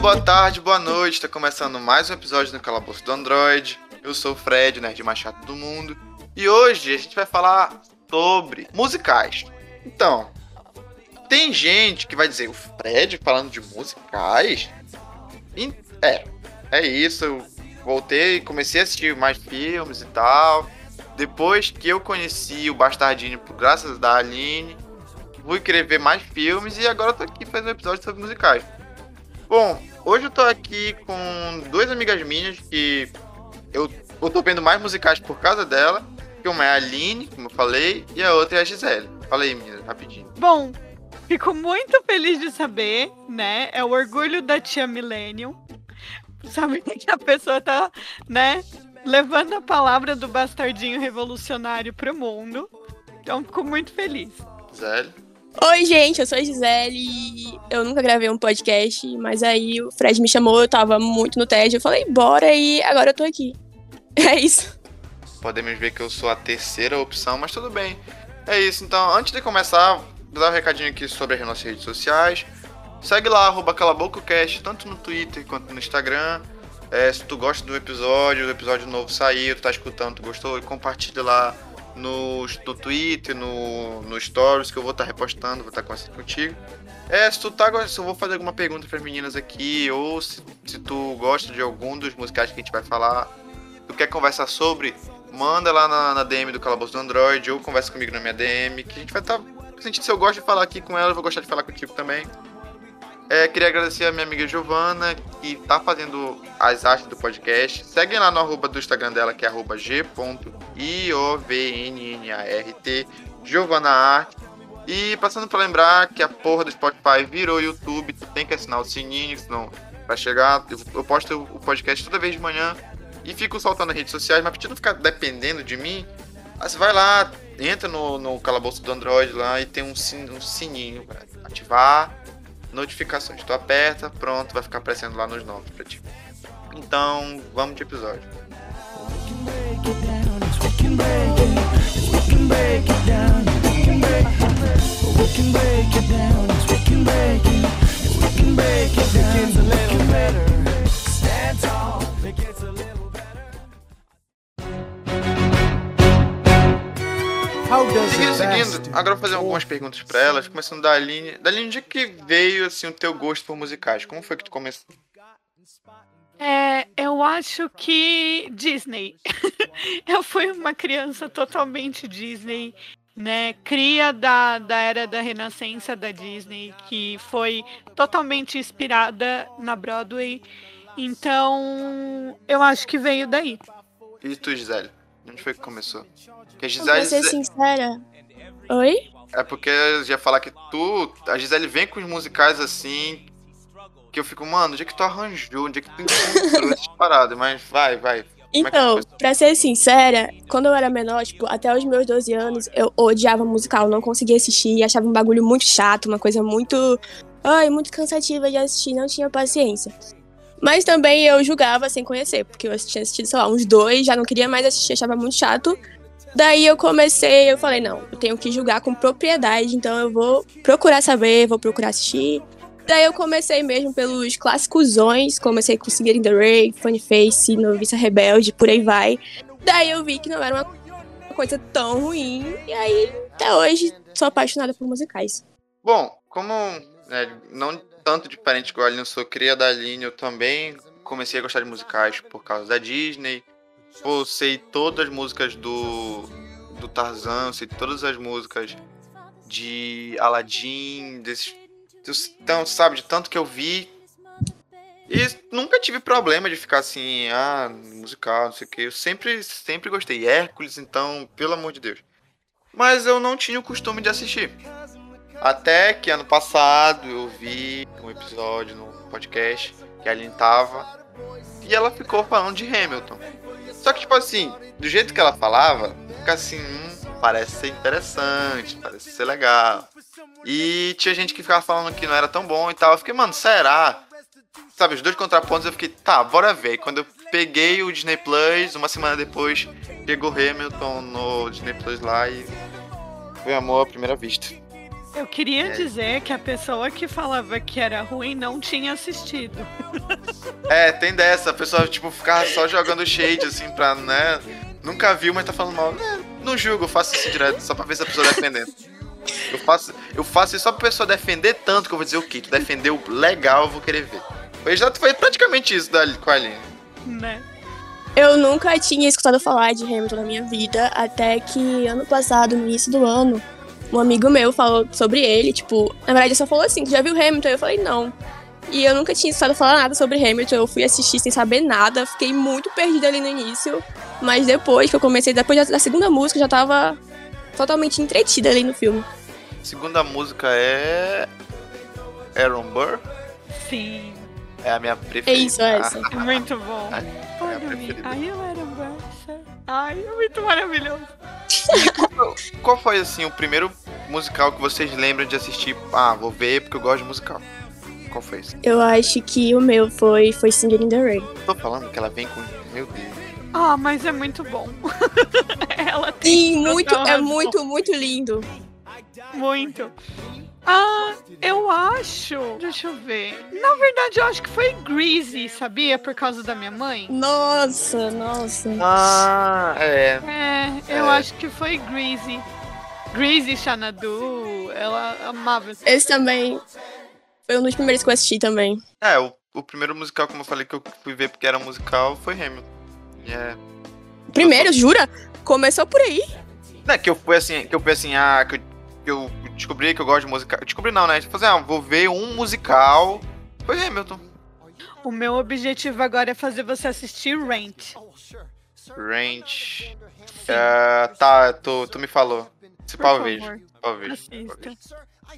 boa tarde, boa noite. Está começando mais um episódio do Calabouço do Android. Eu sou o Fred, nerd mais chato do mundo. E hoje a gente vai falar sobre musicais. Então, tem gente que vai dizer, o Fred falando de musicais? É, é isso. Eu voltei, comecei a assistir mais filmes e tal. Depois que eu conheci o Bastardinho, por graças da Aline, fui querer ver mais filmes e agora tô aqui fazendo um episódio sobre musicais. Bom, hoje eu tô aqui com duas amigas minhas que eu, eu tô vendo mais musicais por causa dela. Que uma é a Aline, como eu falei, e a outra é a Gisele. Fala aí, meninas, rapidinho. Bom, fico muito feliz de saber, né? É o orgulho da tia Millennium. Saber que a pessoa tá, né, levando a palavra do bastardinho revolucionário pro mundo. Então, fico muito feliz. Gisele. Oi, gente, eu sou a Gisele. Eu nunca gravei um podcast, mas aí o Fred me chamou, eu tava muito no TED. Eu falei, bora, e agora eu tô aqui. É isso. Podemos ver que eu sou a terceira opção, mas tudo bem. É isso, então, antes de começar, vou dar um recadinho aqui sobre as nossas redes sociais. Segue lá, arroba CalaboucoCast, tanto no Twitter quanto no Instagram. É, se tu gosta do episódio, o episódio novo saiu, tu tá escutando, tu gostou, compartilha lá no, no Twitter, no, no Stories, que eu vou estar tá repostando, vou estar tá conversando contigo. É, se tu tá se eu vou fazer alguma pergunta para as meninas aqui, ou se, se tu gosta de algum dos musicais que a gente vai falar, tu quer conversar sobre, manda lá na, na DM do Calabouço do Android, ou conversa comigo na minha DM, que a gente vai estar. Tá, sentindo se eu gosto de falar aqui com ela, eu vou gostar de falar contigo também. É, queria agradecer a minha amiga Giovana, que tá fazendo as artes do podcast. Segue lá no arroba do Instagram dela, que é arroba g.iovnnart, Giovana Arte. E passando para lembrar que a porra do Spotify virou YouTube, tu tem que assinar o sininho, senão vai chegar. Eu posto o podcast toda vez de manhã e fico soltando nas redes sociais, mas pra não ficar dependendo de mim, você vai lá, entra no, no calabouço do Android lá e tem um, um sininho pra ativar notificações. Tu aperta, pronto, vai ficar aparecendo lá nos nomes pra ti. Então, vamos de episódio. Seguindo, seguindo, agora vou fazer algumas perguntas para elas, começando da Aline. Da Aline, de que veio assim, o teu gosto por musicais? Como foi que tu começou? É, eu acho que Disney. eu fui uma criança totalmente Disney, né? Cria da, da era da renascença da Disney, que foi totalmente inspirada na Broadway. Então, eu acho que veio daí. E tu, Gisele? Onde foi que começou? Porque a Gisele. Ser sincera. Oi? É porque eu ia falar que tu. A Gisele vem com os musicais assim. Que eu fico, mano, onde é que tu arranjou? Onde é que tu encontrou essas paradas? Mas vai, vai. É então, é pra ser sincera, quando eu era menor, tipo, até os meus 12 anos, eu odiava musical, não conseguia assistir, achava um bagulho muito chato, uma coisa muito. Ai, muito cansativa de assistir, não tinha paciência. Mas também eu julgava sem conhecer, porque eu tinha assistido, sei lá, uns dois, já não queria mais assistir, achava muito chato. Daí eu comecei, eu falei, não, eu tenho que julgar com propriedade, então eu vou procurar saber, vou procurar assistir. Daí eu comecei mesmo pelos clássicosões, comecei com in the Ray, Funny Face, Noviça Rebelde, por aí vai. Daí eu vi que não era uma coisa tão ruim, e aí até hoje sou apaixonada por musicais. Bom, como né, não tanto diferente que a Aline, eu sou cria da Aline, eu também comecei a gostar de musicais por causa da Disney. Pô, sei todas as músicas do, do Tarzan, sei todas as músicas de Aladdin, desses. Então, sabe, de tanto que eu vi. E nunca tive problema de ficar assim, ah, musical, não sei o que. Eu sempre, sempre gostei. Hércules, então, pelo amor de Deus. Mas eu não tinha o costume de assistir. Até que ano passado eu vi um episódio no podcast que a Aline tava e ela ficou falando de Hamilton. Só que, tipo assim, do jeito que ela falava, fica assim, hum, parece ser interessante, parece ser legal. E tinha gente que ficava falando que não era tão bom e tal. Eu fiquei, mano, será? Sabe, os dois contrapontos eu fiquei, tá, bora ver. E quando eu peguei o Disney Plus, uma semana depois, chegou Hamilton no Disney Plus lá e foi amor à primeira vista. Eu queria É. dizer que a pessoa que falava que era ruim não tinha assistido. É, tem dessa, a pessoa, tipo, ficar só jogando shade, assim, pra, né? Nunca viu, mas tá falando mal. Né, não julgo, eu faço isso direto, só pra ver se a pessoa defendendo. Eu faço, eu faço isso só pra pessoa defender tanto que eu vou dizer o quê? Tu defendeu legal, eu vou querer ver. Foi, já, foi praticamente isso da, com a Aline. Né? Eu nunca tinha escutado falar de Hamilton na minha vida, até que ano passado, no início do ano, um amigo meu falou sobre ele, tipo, na verdade ele só falou assim, tu já viu Hamilton? Eu falei, não. E eu nunca tinha escutado falar nada sobre Hamilton, eu fui assistir sem saber nada, fiquei muito perdida ali no início, mas depois que eu comecei, depois da- da segunda música, eu já tava totalmente entretida ali no filme. Segunda música é. Aaron Burr. Sim. É a minha preferida. É isso, é essa. Muito bom. É a Para minha mim. preferida. Ai, eu era Barça. Ai, é muito maravilhoso. Qual foi, assim, o primeiro musical que vocês lembram de assistir? Ah, vou ver porque eu gosto de musical. Qual foi esse? Eu acho que o meu foi, foi Singing in the Rain. Tô falando que ela vem com. Meu Deus. Ah, mas é muito bom. Ela tem Sim, muito, é muito, muito lindo. Muito. Ah, eu acho. Deixa eu ver. Na verdade, eu acho que foi Greasy, sabia? Por causa da minha mãe. Nossa, nossa. Ah, é. É, eu É. acho que foi Greasy. Greasy Xanadu, ela amava. Esse também foi um dos primeiros que eu assisti também. É, o, o primeiro musical, como eu falei, que eu fui ver porque era musical, foi Hamilton. É. Primeiro, jura? Começou por aí. Não é que eu fui assim, que eu fui assim, ah, que eu, que eu descobri que eu gosto de musical. Descobri não, né? Tipo assim, ah, vou ver um musical. Foi Hamilton. O meu objetivo agora é fazer você assistir Rent. Range. É, tá, tu, tu me falou. Se pau vejo. Pau vejo.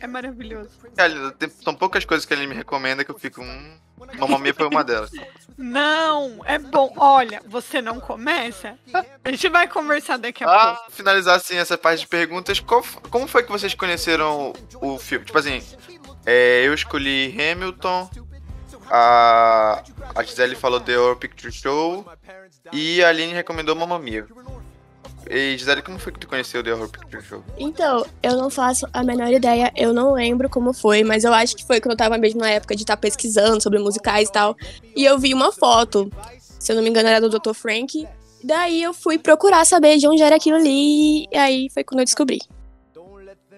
É maravilhoso. Cara, são poucas coisas que ele me recomenda que eu fico. Hum, Mamma Mia foi uma delas. Não, é bom. Olha, você não começa? A gente vai conversar daqui a Ah, pouco. finalizar assim essa parte de perguntas, qual como foi que vocês conheceram o filme? Tipo assim, é, eu escolhi Hamilton, a, a Gisele falou The Horror Picture Show e a Aline recomendou Mamma Mia. E Gisele, como foi que tu conheceu The Horror Picture Show? Então, eu não faço a menor ideia, eu não lembro como foi, mas eu acho que foi quando eu tava mesmo na época de estar pesquisando sobre musicais e tal. E eu vi uma foto, se eu não me engano era do Dr. Frank. Daí eu fui procurar saber de onde era aquilo ali, e aí foi quando eu descobri.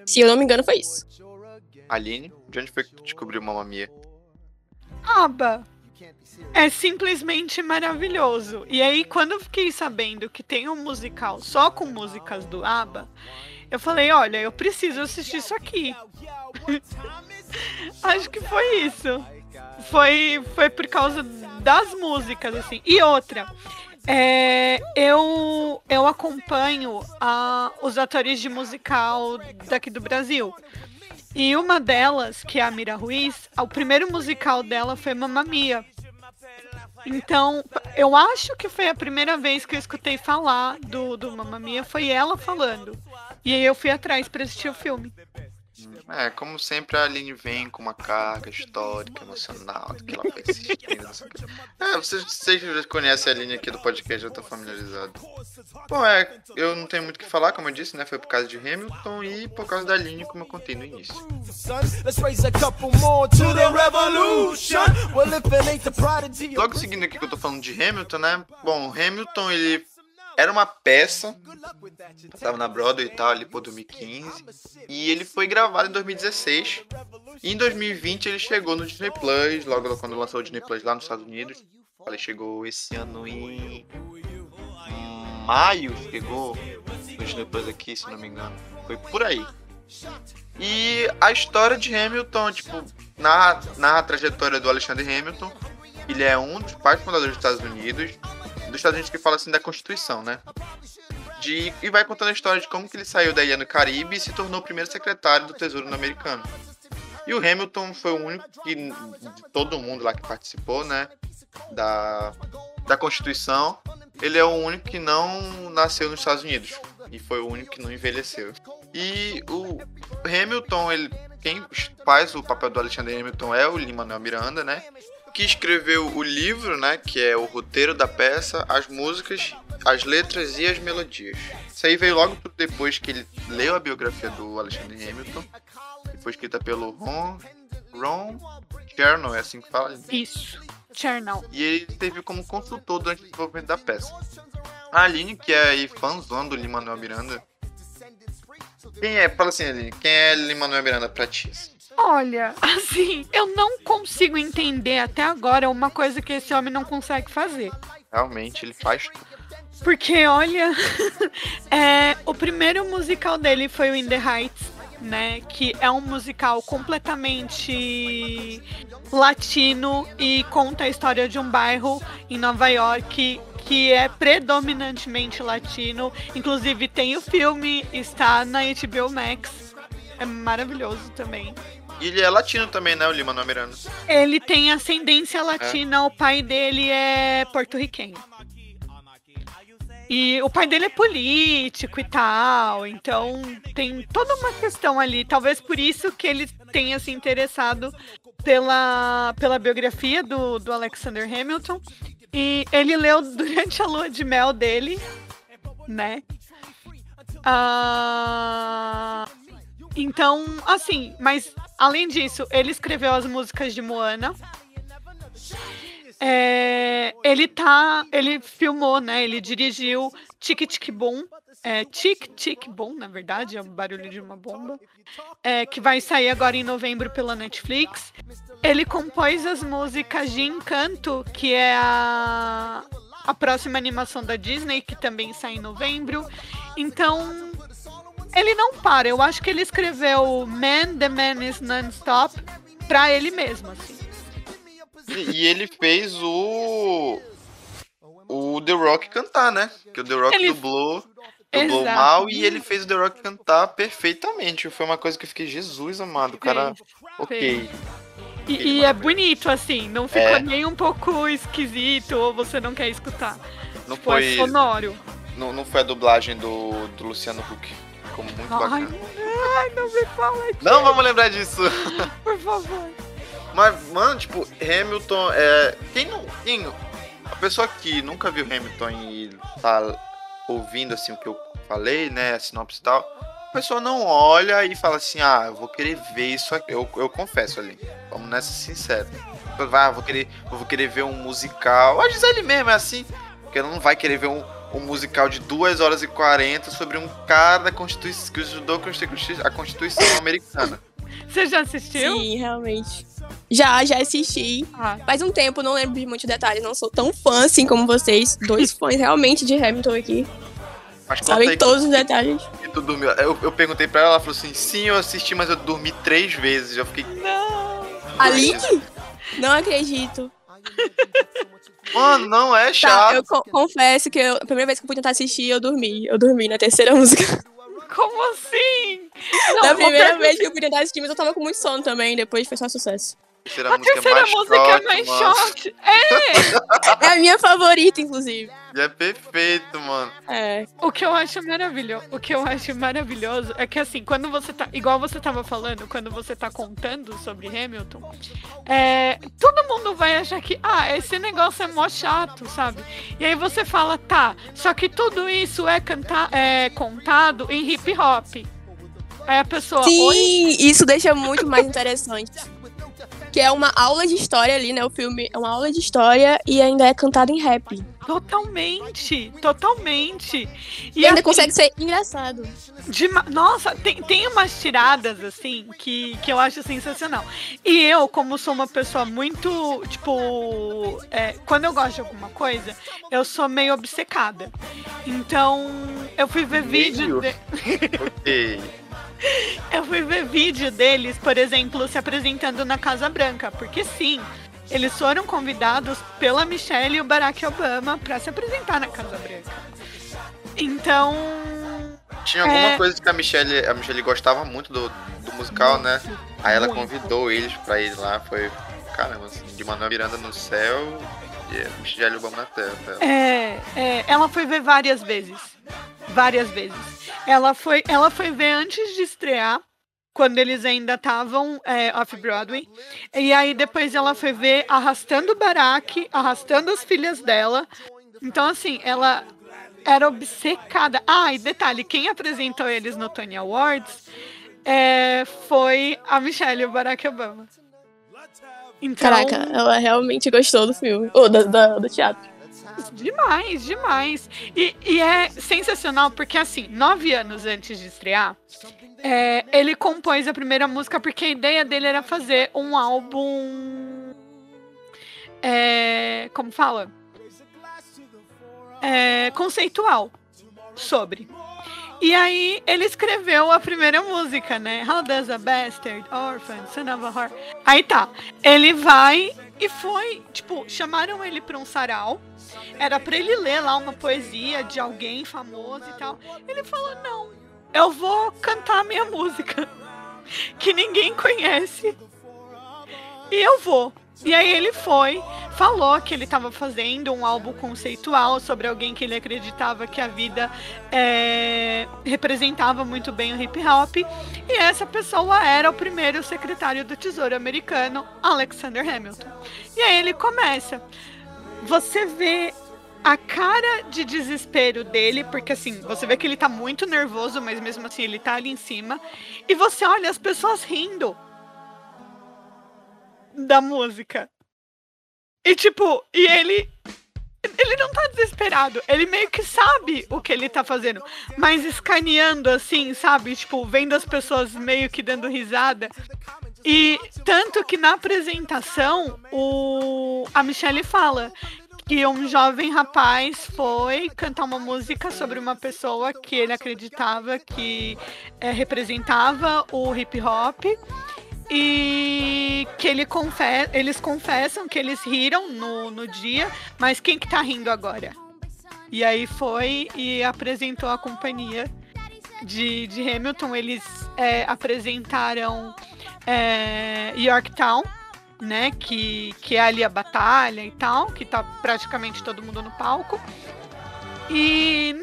Se eu não me engano, foi isso. Aline, de onde foi que tu descobriu Mamma Mia? Aba. É simplesmente maravilhoso. E aí, quando eu fiquei sabendo que tem um musical só com músicas do ABBA, eu falei, olha, eu preciso assistir isso aqui. Acho que foi isso. Foi, foi por causa das músicas, assim. E outra, é, eu, eu acompanho a, os atores de musical daqui do Brasil. E uma delas, que é a Mira Ruiz, o primeiro musical dela foi Mamma Mia. Então, eu acho que foi a primeira vez que eu escutei falar do, do Mamma Mia, foi ela falando. E aí eu fui atrás pra assistir o filme. É, como sempre, a Aline vem com uma carga histórica, emocional, do que ela foi assistindo. não sei o quê. É, vocês, vocês já conhecem a Aline aqui do podcast, eu tô familiarizado. Bom, é, eu não tenho muito o que falar, como eu disse, né? Foi por causa de Hamilton e por causa da Aline, como eu contei no início. Logo seguindo aqui que eu tô falando de Hamilton, né? Bom, Hamilton, ele era uma peça, tava na Broadway e tal, ali por 2015, e ele foi gravado em 2016. E em 2020 ele chegou no Disney Plus, logo quando lançou o Disney Plus lá nos Estados Unidos. Ele chegou esse ano em maio, chegou no Disney Plus aqui, se não me engano. Foi por aí. E a história de Hamilton, tipo, narra, narra a trajetória do Alexander Hamilton. Ele é um dos pais fundadores dos Estados Unidos. Dos Estados Unidos que fala assim da Constituição, né? De, e vai contando a história de como que ele saiu da ilha no Caribe e se tornou o primeiro secretário do Tesouro americano. E o Hamilton foi o único que, de todo mundo lá que participou, né? Da, da Constituição. Ele é o único que não nasceu nos Estados Unidos. E foi o único que não envelheceu. E o Hamilton, ele, quem faz o papel do Alexander Hamilton é o Lin-Manuel Miranda, né? Que escreveu o livro, né? Que é o roteiro da peça, as músicas, as letras e as melodias. Isso aí veio logo depois que ele leu a biografia do Alexander Hamilton. foi escrita pelo Ron, Ron Chernow, é assim que fala? Isso. Chernow. E ele teve como consultor durante o desenvolvimento da peça. A Aline, que é fãzona do Lin-Manuel Miranda. Quem é? Fala assim, Aline. Quem é Lin-Manuel Miranda pra ti? Olha, assim, eu não consigo entender até agora uma coisa que esse homem não consegue fazer. Realmente, ele faz tudo. Porque, olha, é, o primeiro musical dele foi o In the Heights, né? Que é um musical completamente latino e conta a história de um bairro em Nova York que é predominantemente latino. Inclusive tem o filme, está na HBO Max. É maravilhoso também. E ele é latino também, né, o Lima no Miranda? Ele tem ascendência latina, o pai dele é porto-riquenho. E o pai dele é político e tal, então tem toda uma questão ali. Talvez por isso que ele tenha se interessado pela, pela biografia do, do Alexander Hamilton. E ele leu durante a lua de mel dele, né? Ah, então, assim, mas além disso, ele escreveu as músicas de Moana. É, ele tá. Ele filmou, né? Ele dirigiu Tic Tic Boom. É, Tic Tic Boom, na verdade, é o barulho de uma bomba. É, que vai sair agora em novembro pela Netflix. Ele compôs as músicas de Encanto, que é a, a próxima animação da Disney, que também sai em novembro. Então, ele não para. Eu acho que ele escreveu Man, The Man is Non-Stop pra ele mesmo, assim. E ele fez o. O The Rock cantar, né? Que o The Rock Ele- dublou, dublou Exato. mal e ele fez o The Rock cantar perfeitamente. Foi uma coisa que eu fiquei, Jesus amado, o cara. Ok. E, e é bonito, assim, não ficou É. nem um pouco esquisito ou você não quer escutar. Não Tipo, é foi, sonoro. não, não foi a dublagem do, do Luciano Huck. Ficou muito bacana. ai, não me fala disso, Não vamos lembrar disso. por favor. Mas, mano, tipo, Hamilton é. Quem não. Quem, a pessoa que nunca viu Hamilton e tá ouvindo assim o que eu falei, né? A sinopse e tal. A pessoa não olha e fala assim, ah, eu vou querer ver isso aqui. Eu, eu confesso ali. Vamos nessa sincero. Vai, vou querer, eu vou querer ver um musical. A Gisele mesmo é assim. Porque ela não vai querer ver um, um musical de 2 horas e 40 sobre um cara da Constituição que ajudou a Constituição, a Constituição americana. Você já assistiu? Sim, realmente. Já, já assisti. Ah, Faz um tempo, não lembro de muitos detalhes. Não sou tão fã assim como vocês. Dois fãs realmente de Hamilton aqui. Mas Sabem todos os detalhes. que tu dormiu. Eu, eu perguntei pra ela, ela falou assim: sim, eu assisti, mas eu dormi três vezes. Eu fiquei. não. Aline? Não acredito. Mano, não é Tá, chato. eu co- confesso que eu- a primeira vez que eu fui tentar assistir, eu dormi. Eu dormi na terceira música. Como assim? Não, Na primeira vez que eu fui tentar assistir, mas eu tava com muito sono também. Depois foi só sucesso. Terceira A terceira mais música é mais mano. short. É, É a minha favorita, inclusive. E é perfeito, mano. É. o que eu acho maravilhoso, o que eu acho maravilhoso é que assim, quando você tá, igual você tava falando, quando você tá contando sobre Hamilton, é, todo mundo vai achar que, ah, esse negócio é mó chato, sabe? E aí você fala, tá, só que tudo isso é, canta é contado em hip hop. Aí a pessoa, oi? Sim, isso deixa muito mais interessante. Que é uma aula de história ali, né? O filme é uma aula de história e ainda é cantado em rap. Totalmente, totalmente. E, ainda assim, consegue ser engraçado. Dema- Nossa, tem, tem umas tiradas, assim, que, que eu acho sensacional. E eu, como sou uma pessoa muito, tipo, é, quando eu gosto de alguma coisa, eu sou meio obcecada. Então, eu fui ver vídeo. Meio? de-. eu fui ver vídeo deles, por exemplo, se apresentando na Casa Branca. Porque sim, eles foram convidados pela Michelle e o Barack Obama para se apresentar na Casa Branca. Então. Tinha alguma É. coisa que a Michelle, a Michelle gostava muito do, do musical, né? Aí ela convidou eles pra ir lá. Foi, caramba, assim, de Manuel Miranda no céu a Michelle Obama terra. É, é, ela foi ver várias vezes. Várias vezes. Ela foi, ela foi ver antes de estrear, quando eles ainda estavam é, off-Broadway. E aí depois ela foi ver arrastando o Barack, arrastando as filhas dela. Então, assim, ela era obcecada. Ah, e detalhe, quem apresentou eles no Tony Awards é, foi a Michelle Barack Obama. Então, Caraca, ela realmente gostou do filme. Ou do, do, do teatro. Demais, demais. E, e é sensacional porque, assim, nove anos antes de estrear, é, ele compôs a primeira música porque a ideia dele era fazer um álbum. é, como fala? É, conceitual sobre. E aí ele escreveu a primeira música, né? How does a bastard, orphan, son of a whore. Aí tá. Ele vai e foi, tipo, chamaram ele pra um sarau. Era pra ele ler lá uma poesia de alguém famoso e tal. Ele falou: não, eu vou cantar a minha música. Que ninguém conhece. E eu vou. E aí ele foi, falou que ele estava fazendo um álbum conceitual sobre alguém que ele acreditava que a vida é, representava muito bem o hip hop. E essa pessoa era o primeiro secretário do Tesouro americano, Alexander Hamilton. E aí ele começa. Você vê a cara de desespero dele, porque assim, você vê que ele tá muito nervoso, mas mesmo assim ele tá ali em cima. E você olha as pessoas rindo da música. E tipo, e ele. Ele não tá desesperado. Ele meio que sabe o que ele tá fazendo. Mas escaneando assim, sabe? Tipo, vendo as pessoas meio que dando risada. E tanto que na apresentação, o... a Michelle fala que um jovem rapaz foi cantar uma música sobre uma pessoa que ele acreditava que é, representava o hip hop e que ele confe eles confessam que eles riram no, no dia, mas quem que tá rindo agora? E aí foi e apresentou a companhia de, de Hamilton. Eles é, apresentaram é, Yorktown, né? Que, que é ali a batalha e tal, que tá praticamente todo mundo no palco. E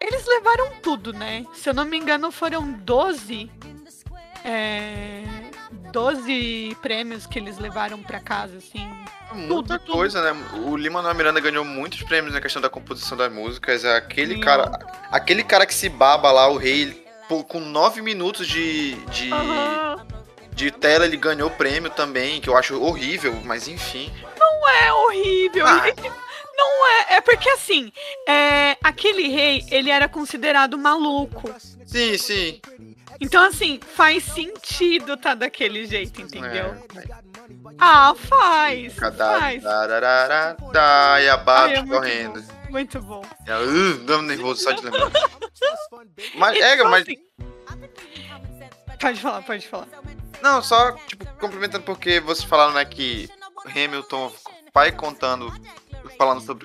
eles levaram tudo, né? Se eu não me engano, foram 12 é, 12 prêmios que eles levaram para casa, assim. Muita tudo, coisa, né? O Lima Manuel Miranda ganhou muitos prêmios na questão da composição das músicas. É aquele Sim. cara. Aquele cara que se baba lá, o rei, com 9 minutos de. de, uhum. de tela, ele ganhou prêmio também, que eu acho horrível, mas enfim. Não é horrível. Ah. Não é, é porque assim, é, aquele rei, ele era considerado maluco. Sim, sim. Então, assim, faz sentido tá daquele jeito, entendeu? É. Ah, faz. faz. e a Babs é correndo. Bom, muito bom. É, uh, dando nervoso só de lembrar. mas, é, então, mas. Assim, pode falar, pode falar. Não, só, tipo, complementando porque vocês falaram, né, que Hamilton vai contando, falando sobre,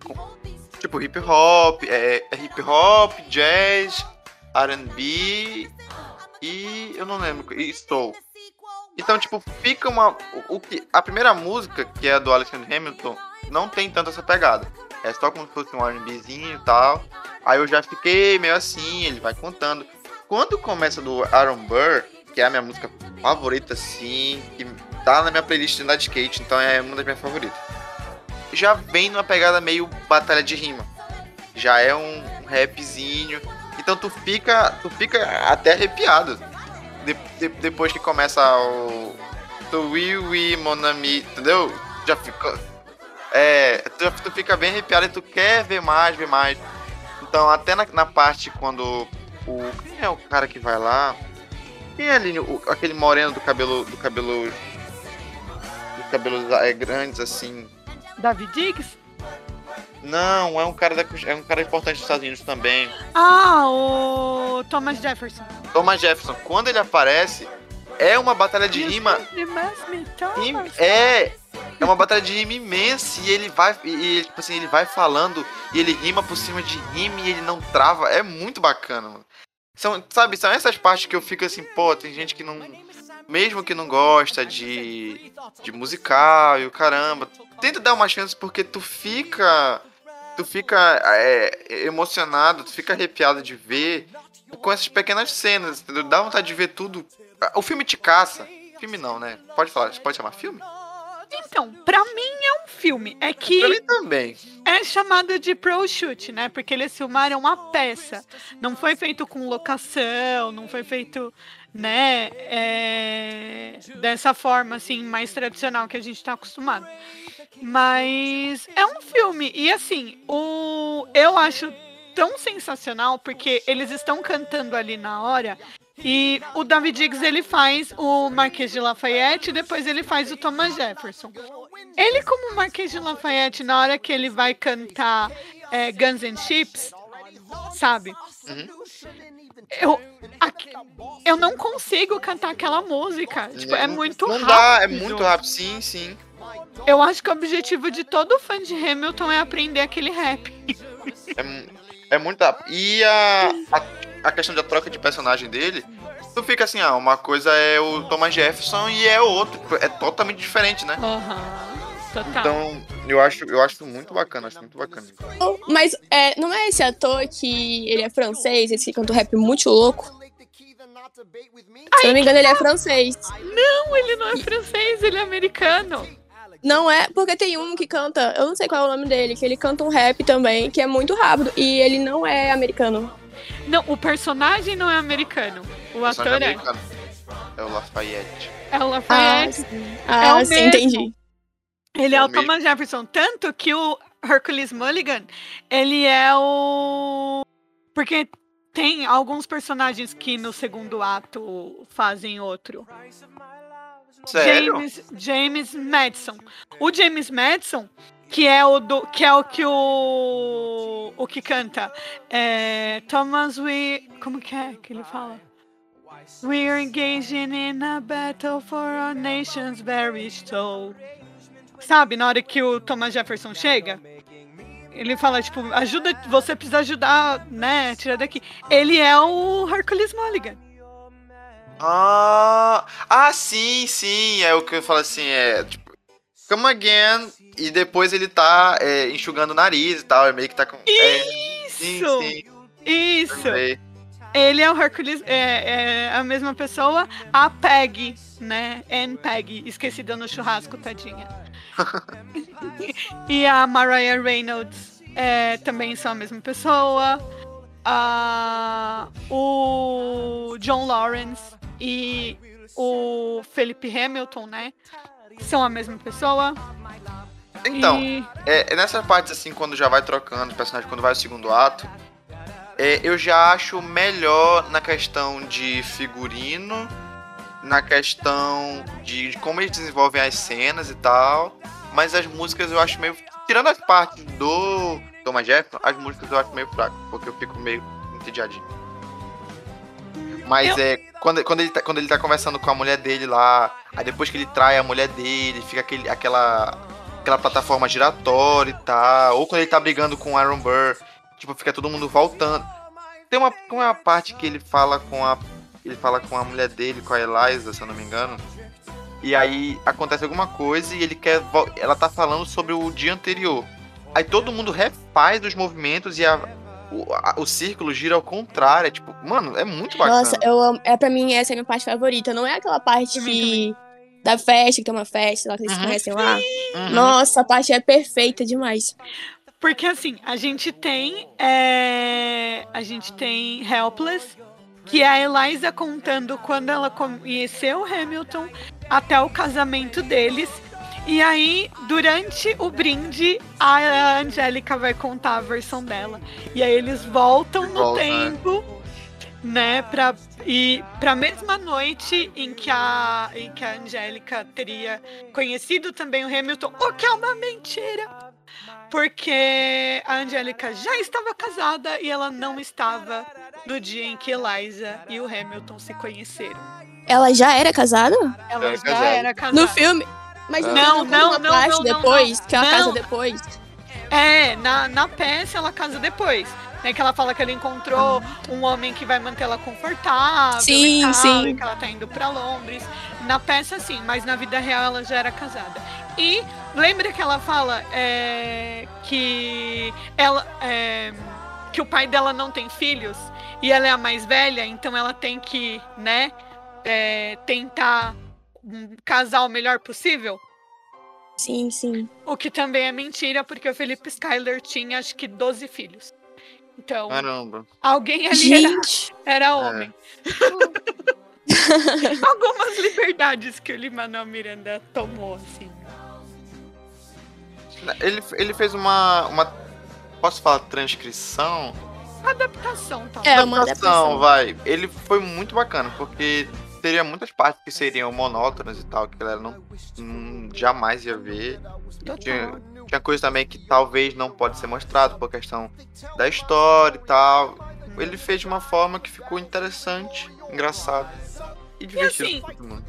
tipo, hip hop, é, é hip hop, jazz, R&B e eu não lembro, e Estou. Então, tipo, fica uma. O, que, a primeira música, que é a do Alexander Hamilton, não tem tanto essa pegada. É só como se fosse um RBzinho e tal. Aí eu já fiquei meio assim, ele vai contando. Quando começa do Aaron Burr, que é a minha música favorita, assim, que tá na minha playlist de de skate, então é uma das minhas favoritas. Já vem numa pegada meio batalha de rima. Já é um rapzinho então tu fica, tu fica até arrepiado de, de, depois que começa o do Wii Wii Monami, entendeu? Já fica é, tu, tu fica bem arrepiado e tu quer ver mais, ver mais. Então até na, na parte quando o quem é o cara que vai lá? Quem é ali o, aquele moreno do cabelo do cabelo do cabelos é, grandes assim? David Diggs? Não, é um cara da, é um cara importante dos Estados Unidos também. Ah, o Thomas Jefferson. Thomas Jefferson, quando ele aparece, é uma batalha de rima. É, é uma batalha de rima imensa e ele vai e tipo assim, ele vai falando e ele rima por cima de rima e ele não trava. É muito bacana, mano. São, sabe, são essas partes que eu fico assim, pô, tem gente que não mesmo que não gosta de de musical e o caramba, tenta dar uma chance porque tu fica tu fica é, emocionado, tu fica arrepiado de ver com essas pequenas cenas, entendeu? Dá vontade de ver tudo. O filme te caça. Filme não, né? Pode falar, pode chamar filme? Então, pra mim é um filme. É que. Pra mim também. É chamado de pro shoot, né? Porque eles filmaram uma peça. Não foi feito com locação, não foi feito né? É, dessa forma, assim, mais tradicional que a gente tá acostumado. Mas é um filme. E assim, o eu acho tão sensacional porque eles estão cantando ali na hora. E o David Diggs ele faz o Marquês de Lafayette e depois ele faz o Thomas Jefferson. Ele, como Marquês de Lafayette, na hora que ele vai cantar é, Guns and Chips, sabe? Uhum. Eu, aqui- eu não consigo cantar aquela música. Tipo, é Não- muito Não rápido. dá, é muito rápido. Sim, sim. Eu acho que o objetivo de todo fã de Hamilton é aprender aquele rap. É, é muito rápido. E a, a, a questão da troca de personagem dele, tu fica assim, ah, uma coisa é o Thomas Jefferson e é outro. É totalmente diferente, né? Aham. Total. Então, eu acho, eu acho muito bacana, acho muito bacana. Mas é, não é esse ator que ele é francês, esse que canta o rap muito louco? Se eu não me engano, ele é francês. Não, ele não é francês, ele é americano. Não é, porque tem um que canta, eu não sei qual é o nome dele, que ele canta um rap também, que é muito rápido, e ele não é americano. Não, o personagem não é americano. O Personagem ator é. americano. É o Lafayette. É o Ah, Lafayette. sim. Ah, o sim, mesmo. entendi. Ele é, É o o. Thomas Jefferson. Tanto que o Hercules Mulligan, ele é o. Porque tem alguns personagens que no segundo ato fazem outro. James, James Madison. O James Madison, que é o do, que é o que o o que canta, é Thomas we, como que é que ele fala? We're engaging in a battle for our nation's very soul. Sabe, na hora que o Thomas Jefferson chega, ele fala tipo, ajuda, você precisa ajudar, né, tirar daqui. Ele é o Hercules Mulligan. Ah, ah, sim, sim. É o que eu falo assim, é tipo, come again. E depois ele tá é, enxugando o nariz e tal. É meio que tá com. É, sim, Isso, sim. isso. Ele é o Hercules, é, é a mesma pessoa, a Peg, né? Anne Peg, esquecida no churrasco, tadinha. e a Mariah Reynolds é, também são a mesma pessoa. Ah, o John Lawrence e o Felipe Hamilton, né? São a mesma pessoa. Então, E- é, é nessa parte assim, quando já vai trocando de personagem, quando vai o segundo ato, é, eu já acho melhor na questão de figurino, na questão de, de como eles desenvolvem as cenas e tal. Mas as músicas eu acho meio. Tirando as partes do Thomas Jefferson, as músicas eu acho meio fraco, porque eu fico meio entediadinho. Mas Eu- é. Quando, quando, ele tá, quando ele tá conversando com a mulher dele lá, aí depois que ele trai a mulher dele, fica aquele, aquela aquela plataforma giratória e tal. Ou quando ele tá brigando com o Aaron Burr, tipo, fica todo mundo voltando. Tem uma, uma parte que ele fala com a. Ele fala com a mulher dele, com a Eliza, se eu não me engano. E aí acontece alguma coisa e ele quer. Ela tá falando sobre o dia anterior. Aí todo mundo refaz os movimentos e a, o, a- o círculo gira ao contrário. É tipo, mano, é muito bacana. Nossa, eu amo. É pra mim, essa é a minha parte favorita. Não é aquela parte que. Da festa, que tem uma festa lá que eles Uhum. conhecem lá. Uhum. Nossa, a parte é perfeita demais. Porque assim, a gente tem. é, A gente tem Helpless, que é a Eliza contando quando ela conheceu o Hamilton até o casamento deles. E aí, durante o brinde, a Angélica vai contar a versão dela. E aí eles voltam no Volta, né? tempo, né, pra, e pra mesma noite em que a, em que a Angélica teria conhecido também o Hamilton, o que é uma mentira. Porque a Angélica já estava casada e ela não estava no dia em que Eliza e o Hamilton se conheceram. Ela já era casada? Ela já era casada. No filme. Mas Ah. não, Não, não, não, depois, não. que ela Não. casa depois. É, na, na peça ela casa depois. Né, que ela fala que ela encontrou um homem que vai manter ela confortável. Sim, e tal, sim. E que ela tá indo pra Londres. Na peça, sim, mas na vida real ela já era casada. E lembra que ela fala é, que ela. é, que o pai dela não tem filhos e ela é a mais velha, então ela tem que, né, é, tentar casar o melhor possível. Sim, sim. O que também é mentira, porque o Felipe Skyler tinha acho que 12 filhos. Então, Caramba. alguém ali era, Gente, era homem. Algumas liberdades que o Lin-Manuel Miranda tomou, assim. Ele, ele fez uma, uma. Posso falar transcrição? Adaptação, tá? É, uma adaptação, adaptação. vai. Ele foi muito bacana, porque teria muitas partes que seriam monótonas e tal, que a galera não, não jamais ia ver. Tinha, tinha coisa também que talvez não pode ser mostrado por questão da história e tal. Ele fez de uma forma que ficou interessante, engraçado e divertido. assim, todo mundo.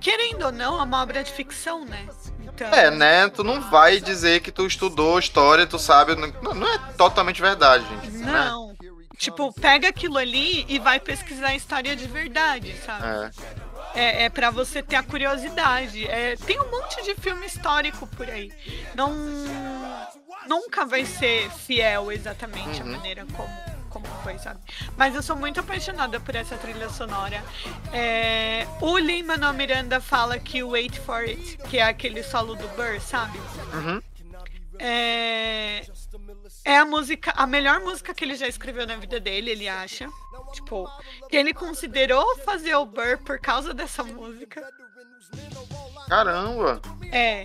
Querendo ou não, é uma obra de ficção, né? Então, É, né? Tu não vai dizer que tu estudou história, tu sabe. Não, não é totalmente verdade, gente. né? Tipo, pega aquilo ali e vai pesquisar a história de verdade, sabe? É. É, é para você ter a curiosidade. É, tem um monte de filme histórico por aí. Não. Nunca vai ser fiel exatamente Uhum. a maneira como, como foi, sabe? Mas eu sou muito apaixonada por essa trilha sonora. É, o Lin Manuel Miranda fala que o Wait for It, que é aquele solo do Burr, sabe? Uhum. É, é a música, a melhor música que ele já escreveu na vida dele, ele acha. Tipo, que ele considerou fazer o Burr por causa dessa música. Caramba! É,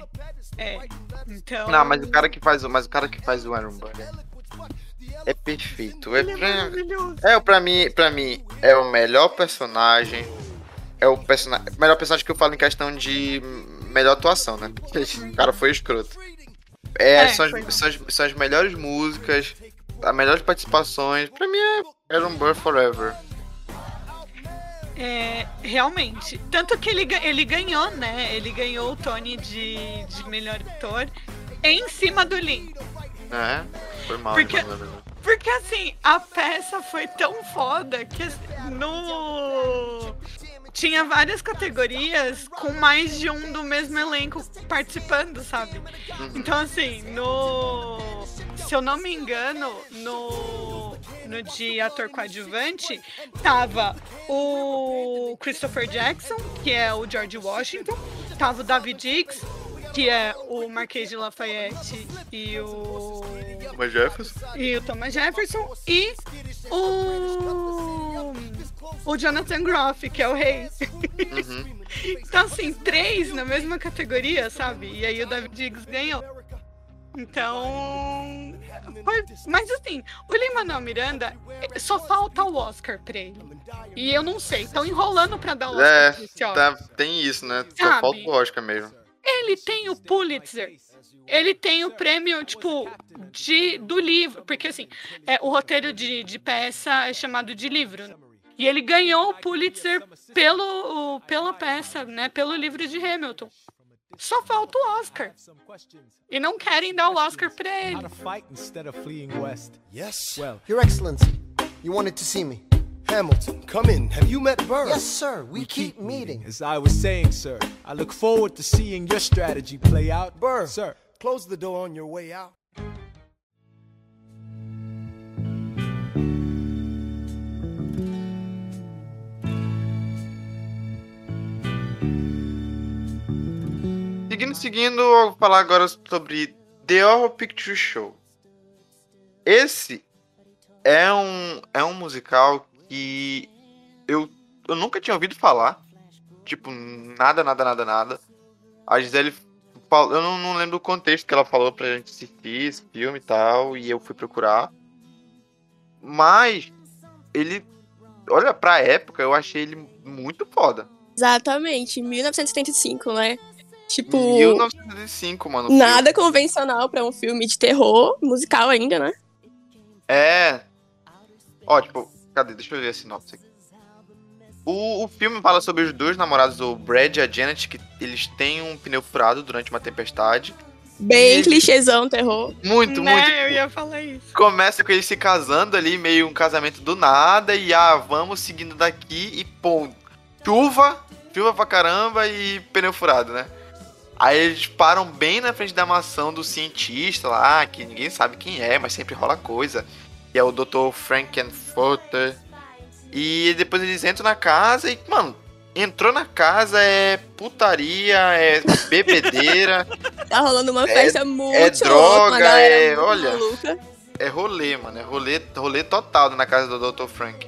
é. Então. Não, mas o cara que faz, o- mas o cara que faz o Iron Burger é perfeito. É, Ele é pra, maravilhoso. é pra mim, para mim é o melhor personagem. É o personagem, melhor personagem que eu falo em questão de melhor atuação, né? Porque o cara foi escroto. É, É, são, as, são, as, são as melhores músicas, as melhores participações. Pra mim é Iron Burr Forever. É, realmente. Tanto que ele, ele ganhou, né? Ele ganhou o Tony de, de melhor ator em cima do Lin. É, foi mal. Porque- mano. Porque assim, a peça foi tão foda que assim, no. Tinha várias categorias com mais de um do mesmo elenco participando, sabe? Então assim, no. Se eu não me engano, no. No de ator coadjuvante, tava o Christopher Jackson, que é o George Washington, tava o David Dix, que é o Marquês de Lafayette e o Thomas Jefferson? e o Thomas Jefferson e o o Jonathan Groff, que é o rei. Uhum. Então assim, três na mesma categoria, sabe? E aí o David Diggs ganhou. Então, foi- mas assim, o Lin-Manuel Miranda eh, só falta o Oscar pra ele. E eu não sei, estão enrolando pra dar o Oscar É, tá, tem isso, né? Só Sabe? falta o Oscar mesmo. Ele tem o Pulitzer. Ele tem o prêmio, tipo, de, do livro. Porque, assim, é, o roteiro de, de peça é chamado de livro. Né? E ele ganhou o Pulitzer pelo, pela peça, né? Pelo livro de Hamilton. Só falta o Oscar. E não querem dar o Oscar pra ele. How to fight instead of fleeing west. Yes. Well- Your Excellency, you wanted to see me. Hamilton, come in. Have you met Burr? Yes, sir. We, keep, meeting. As I was saying, sir, I look forward to seeing your strategy play out. Burr, Sir, close the door on your way out. Seguindo, eu vou falar agora sobre The Horror Picture Show. Esse é um, é um musical que eu, eu nunca tinha ouvido falar. Tipo, nada, nada, nada, nada. A Gisele eu não, não lembro o contexto que ela falou pra gente assistir esse filme e tal, e eu fui procurar. Mas ele, olha, pra época eu achei ele muito foda. Exatamente, 1975, né? Tipo, 1905, mano. o filme. nada convencional pra um filme de terror, musical ainda, né? É. Ó, tipo, cadê? Deixa eu ver a sinopse aqui. O, o filme fala sobre os dois namorados, o Brad e a Janet, que eles têm um pneu furado durante uma tempestade. Bem E- clichêzão, terror. Muito, né? muito. Eu ia falar isso. Começa com eles se casando ali, meio um casamento do nada, e ah, vamos seguindo daqui e pô, chuva, chuva pra caramba e pneu furado, né? Aí eles param bem na frente da mansão do cientista lá, que ninguém sabe quem é, mas sempre rola coisa. Que é o Dr. Frankenfurter. E depois eles entram na casa e, mano, entrou na casa é putaria, é bebedeira, Tá rolando uma É- festa muito é louca, droga, uma galera é- muito olha. maluca. é rolê, mano. É rolê, rolê total na casa do Dr. Frank.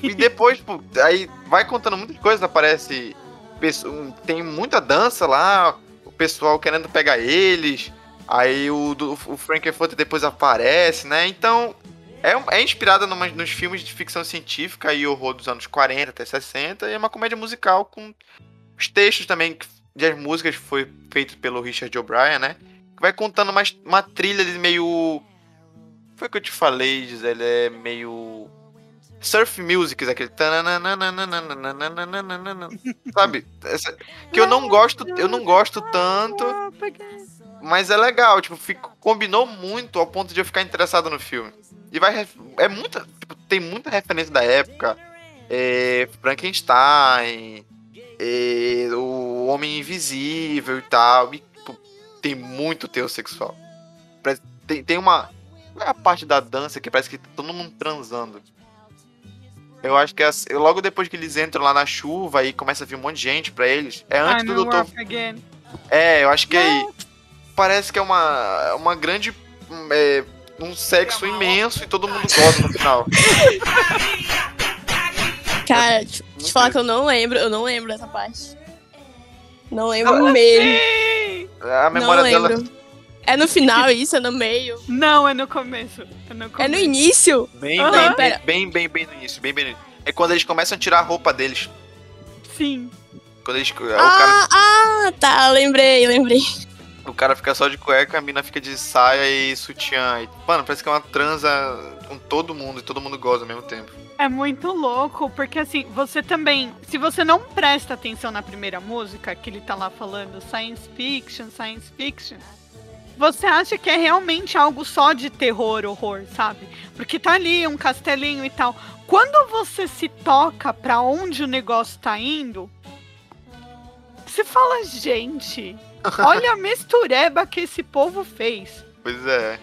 E depois, tipo, aí vai contando muitas coisas, aparece. Tem muita dança lá, o pessoal querendo pegar eles. Aí o, o Frankenfurter depois aparece, né? Então. É, é inspirada nos filmes de ficção científica e horror dos anos 40 até 60. E é uma comédia musical com os textos também de as músicas foi feito pelo Richard O'Brien, né? Que vai contando uma, uma trilha de meio. Foi o que eu te falei, Gisele, é meio. Surf music, aquele. Sabe? Essa- que eu não gosto, eu não gosto tanto, mas é legal, tipo, fico- combinou muito ao ponto de eu ficar interessado no filme. E vai. É muita. tipo, tem muita referência da época. É, Frankenstein, é, o Homem Invisível e tal. E, tipo, tem muito teor sexual. Tem, tem uma. Qual é a parte da dança que parece que tá todo mundo transando? Eu acho que é assim- logo depois que eles entram lá na chuva e começa a vir um monte de gente pra eles. É antes I'm do Doutor. É, eu acho que é aí. Parece que é uma, uma grande. hum, é, um sexo imenso e todo mundo gosta no final. Cara, te, te falar que eu não lembro, eu não lembro dessa parte. Não lembro mesmo. Sim! A Não memória dela. lembro. É no final isso? É no meio? Não, é no começo. É no, É começo. no início? Bem, Aham. bem, Pera. bem, bem, bem no início, bem, bem no início. É quando eles começam a tirar a roupa deles. Sim. Quando eles, o, cara, Ah, ah, tá, lembrei, lembrei. o cara fica só de cueca, a mina fica de saia e sutiã. E, mano, parece que é uma transa com todo mundo e todo mundo goza ao mesmo tempo. É muito louco, porque assim, você também, se você não presta atenção na primeira música, que ele tá lá falando science fiction, science fiction, você acha que é realmente algo só de terror, horror, sabe? Porque tá ali um castelinho e tal. Quando você se toca pra onde o negócio tá indo, você fala, gente, olha a mistureba que esse povo fez. Pois é.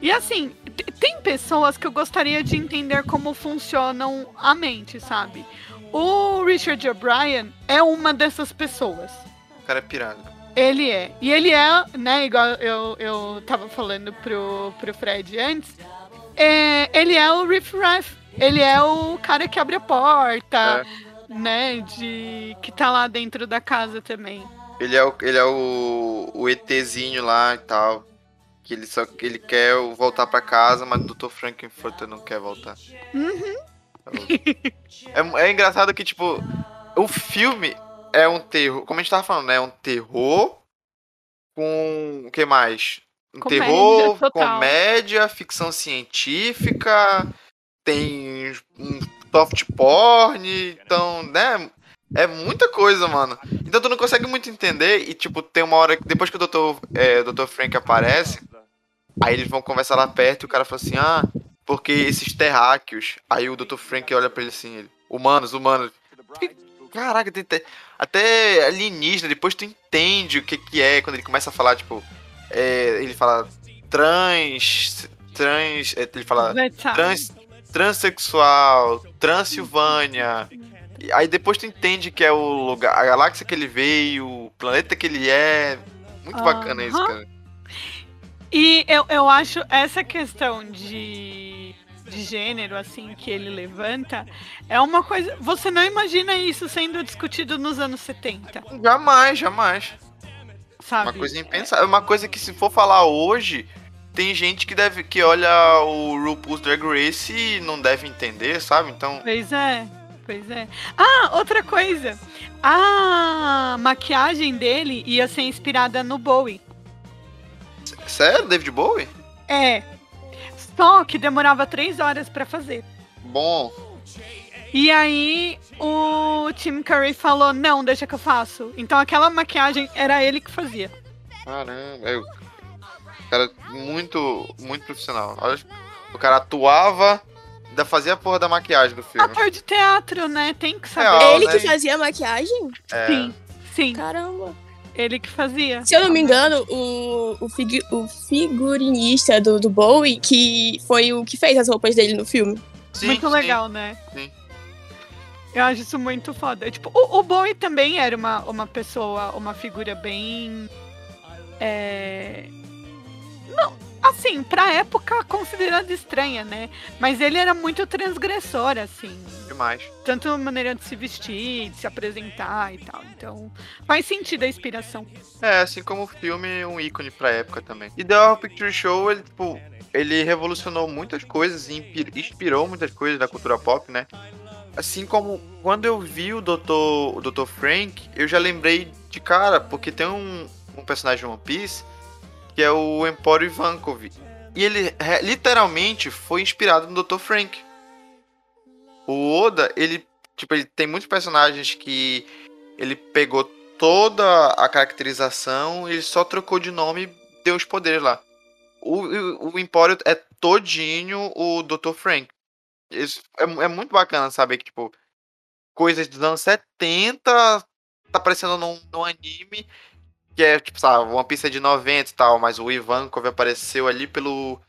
E assim, tem pessoas que eu gostaria de entender como funcionam a mente, sabe? O Richard O'Brien é uma dessas pessoas. O cara é pirado. Ele é. E ele é, né, igual eu, eu tava falando pro, pro Fred antes, é, ele é o Riff Raff. Ele é o cara que abre a porta, né, de que tá lá dentro da casa também. Ele é o, ele é o, o ETzinho lá e tal. Que ele só que ele quer voltar pra casa, mas o Dr. Frankenfurter não quer voltar. Uhum. É, é engraçado que, tipo, o filme é um terror. Como a gente tava falando, né? É um terror com. O que mais? Um Comédia terror, total. comédia, ficção científica, tem um soft porn, então, né? É muita coisa, mano. Então tu não consegue muito entender e, tipo, tem uma hora que depois que o Dr. É. Frank aparece, aí eles vão conversar lá perto e o cara fala assim, ah, porque esses terráqueos. Aí o Dr. Frank olha pra ele assim, ele, humanos, humanos. Caraca, tem até, até alienígena, depois tu entende o que que é quando ele começa a falar, tipo, é, ele fala trans, trans, é, ele fala trans, transexual, Transilvânia. E Aí depois tu entende que é o lugar, a galáxia que ele veio, o planeta que ele é. Muito bacana isso, Aham. cara. E eu, eu acho essa questão de, de gênero, assim, que ele levanta, é uma coisa. Você não imagina isso sendo discutido nos anos 70, Jamais, jamais. sabe? Uma coisa impensável. Uma coisa que se for falar hoje, tem gente que deve que olha o RuPaul's Drag Race e não deve entender, sabe? Então, Pois é, pois é. Ah, outra coisa. A maquiagem dele ia ser inspirada no Bowie. sério, David Bowie? É. Só que demorava três horas pra fazer. Bom, E aí o Tim Curry falou: não, deixa que eu faço. Então aquela maquiagem era ele que fazia. caramba, eu, cara muito, muito profissional. O cara atuava, ainda fazia a porra da maquiagem do filme. Ator de teatro, né? Tem que saber. Real, Ele né? que fazia a maquiagem? É, Sim, sim, Caramba. Ele que fazia. Se eu não me engano, o, o, figu- o figurinista do, do Bowie, que foi o que fez as roupas dele no filme. sim, muito sim. legal, né? sim. Eu acho isso muito foda. Tipo, o, o Bowie também era uma, uma pessoa, uma figura bem. É... Não, assim, pra época considerada estranha, né? Mas ele era muito transgressor, assim. Demais. Tanto a maneira de se vestir, de se apresentar e tal. Então, faz sentido a inspiração. É, assim como o filme, um ícone pra época também. E The Horror Picture Show, ele, tipo, ele revolucionou muitas coisas e inspirou muitas coisas da cultura pop, né? Assim como quando eu vi o Dr. o Dr. Frank, eu já lembrei de cara, porque tem um, um personagem de One Piece que é o Emporio Ivankov. E ele literalmente foi inspirado no Dr. Frank. O Oda, ele, tipo, ele tem muitos personagens que ele pegou toda a caracterização, ele só trocou de nome e deu os poderes lá. O, o, Empório é todinho o Dr. Frank. Isso é, é, muito bacana saber que, tipo, coisas dos anos 70 tá aparecendo num, num anime que é, tipo, sabe, One Piece é de 90 e tal, mas o Ivankov apareceu ali pelo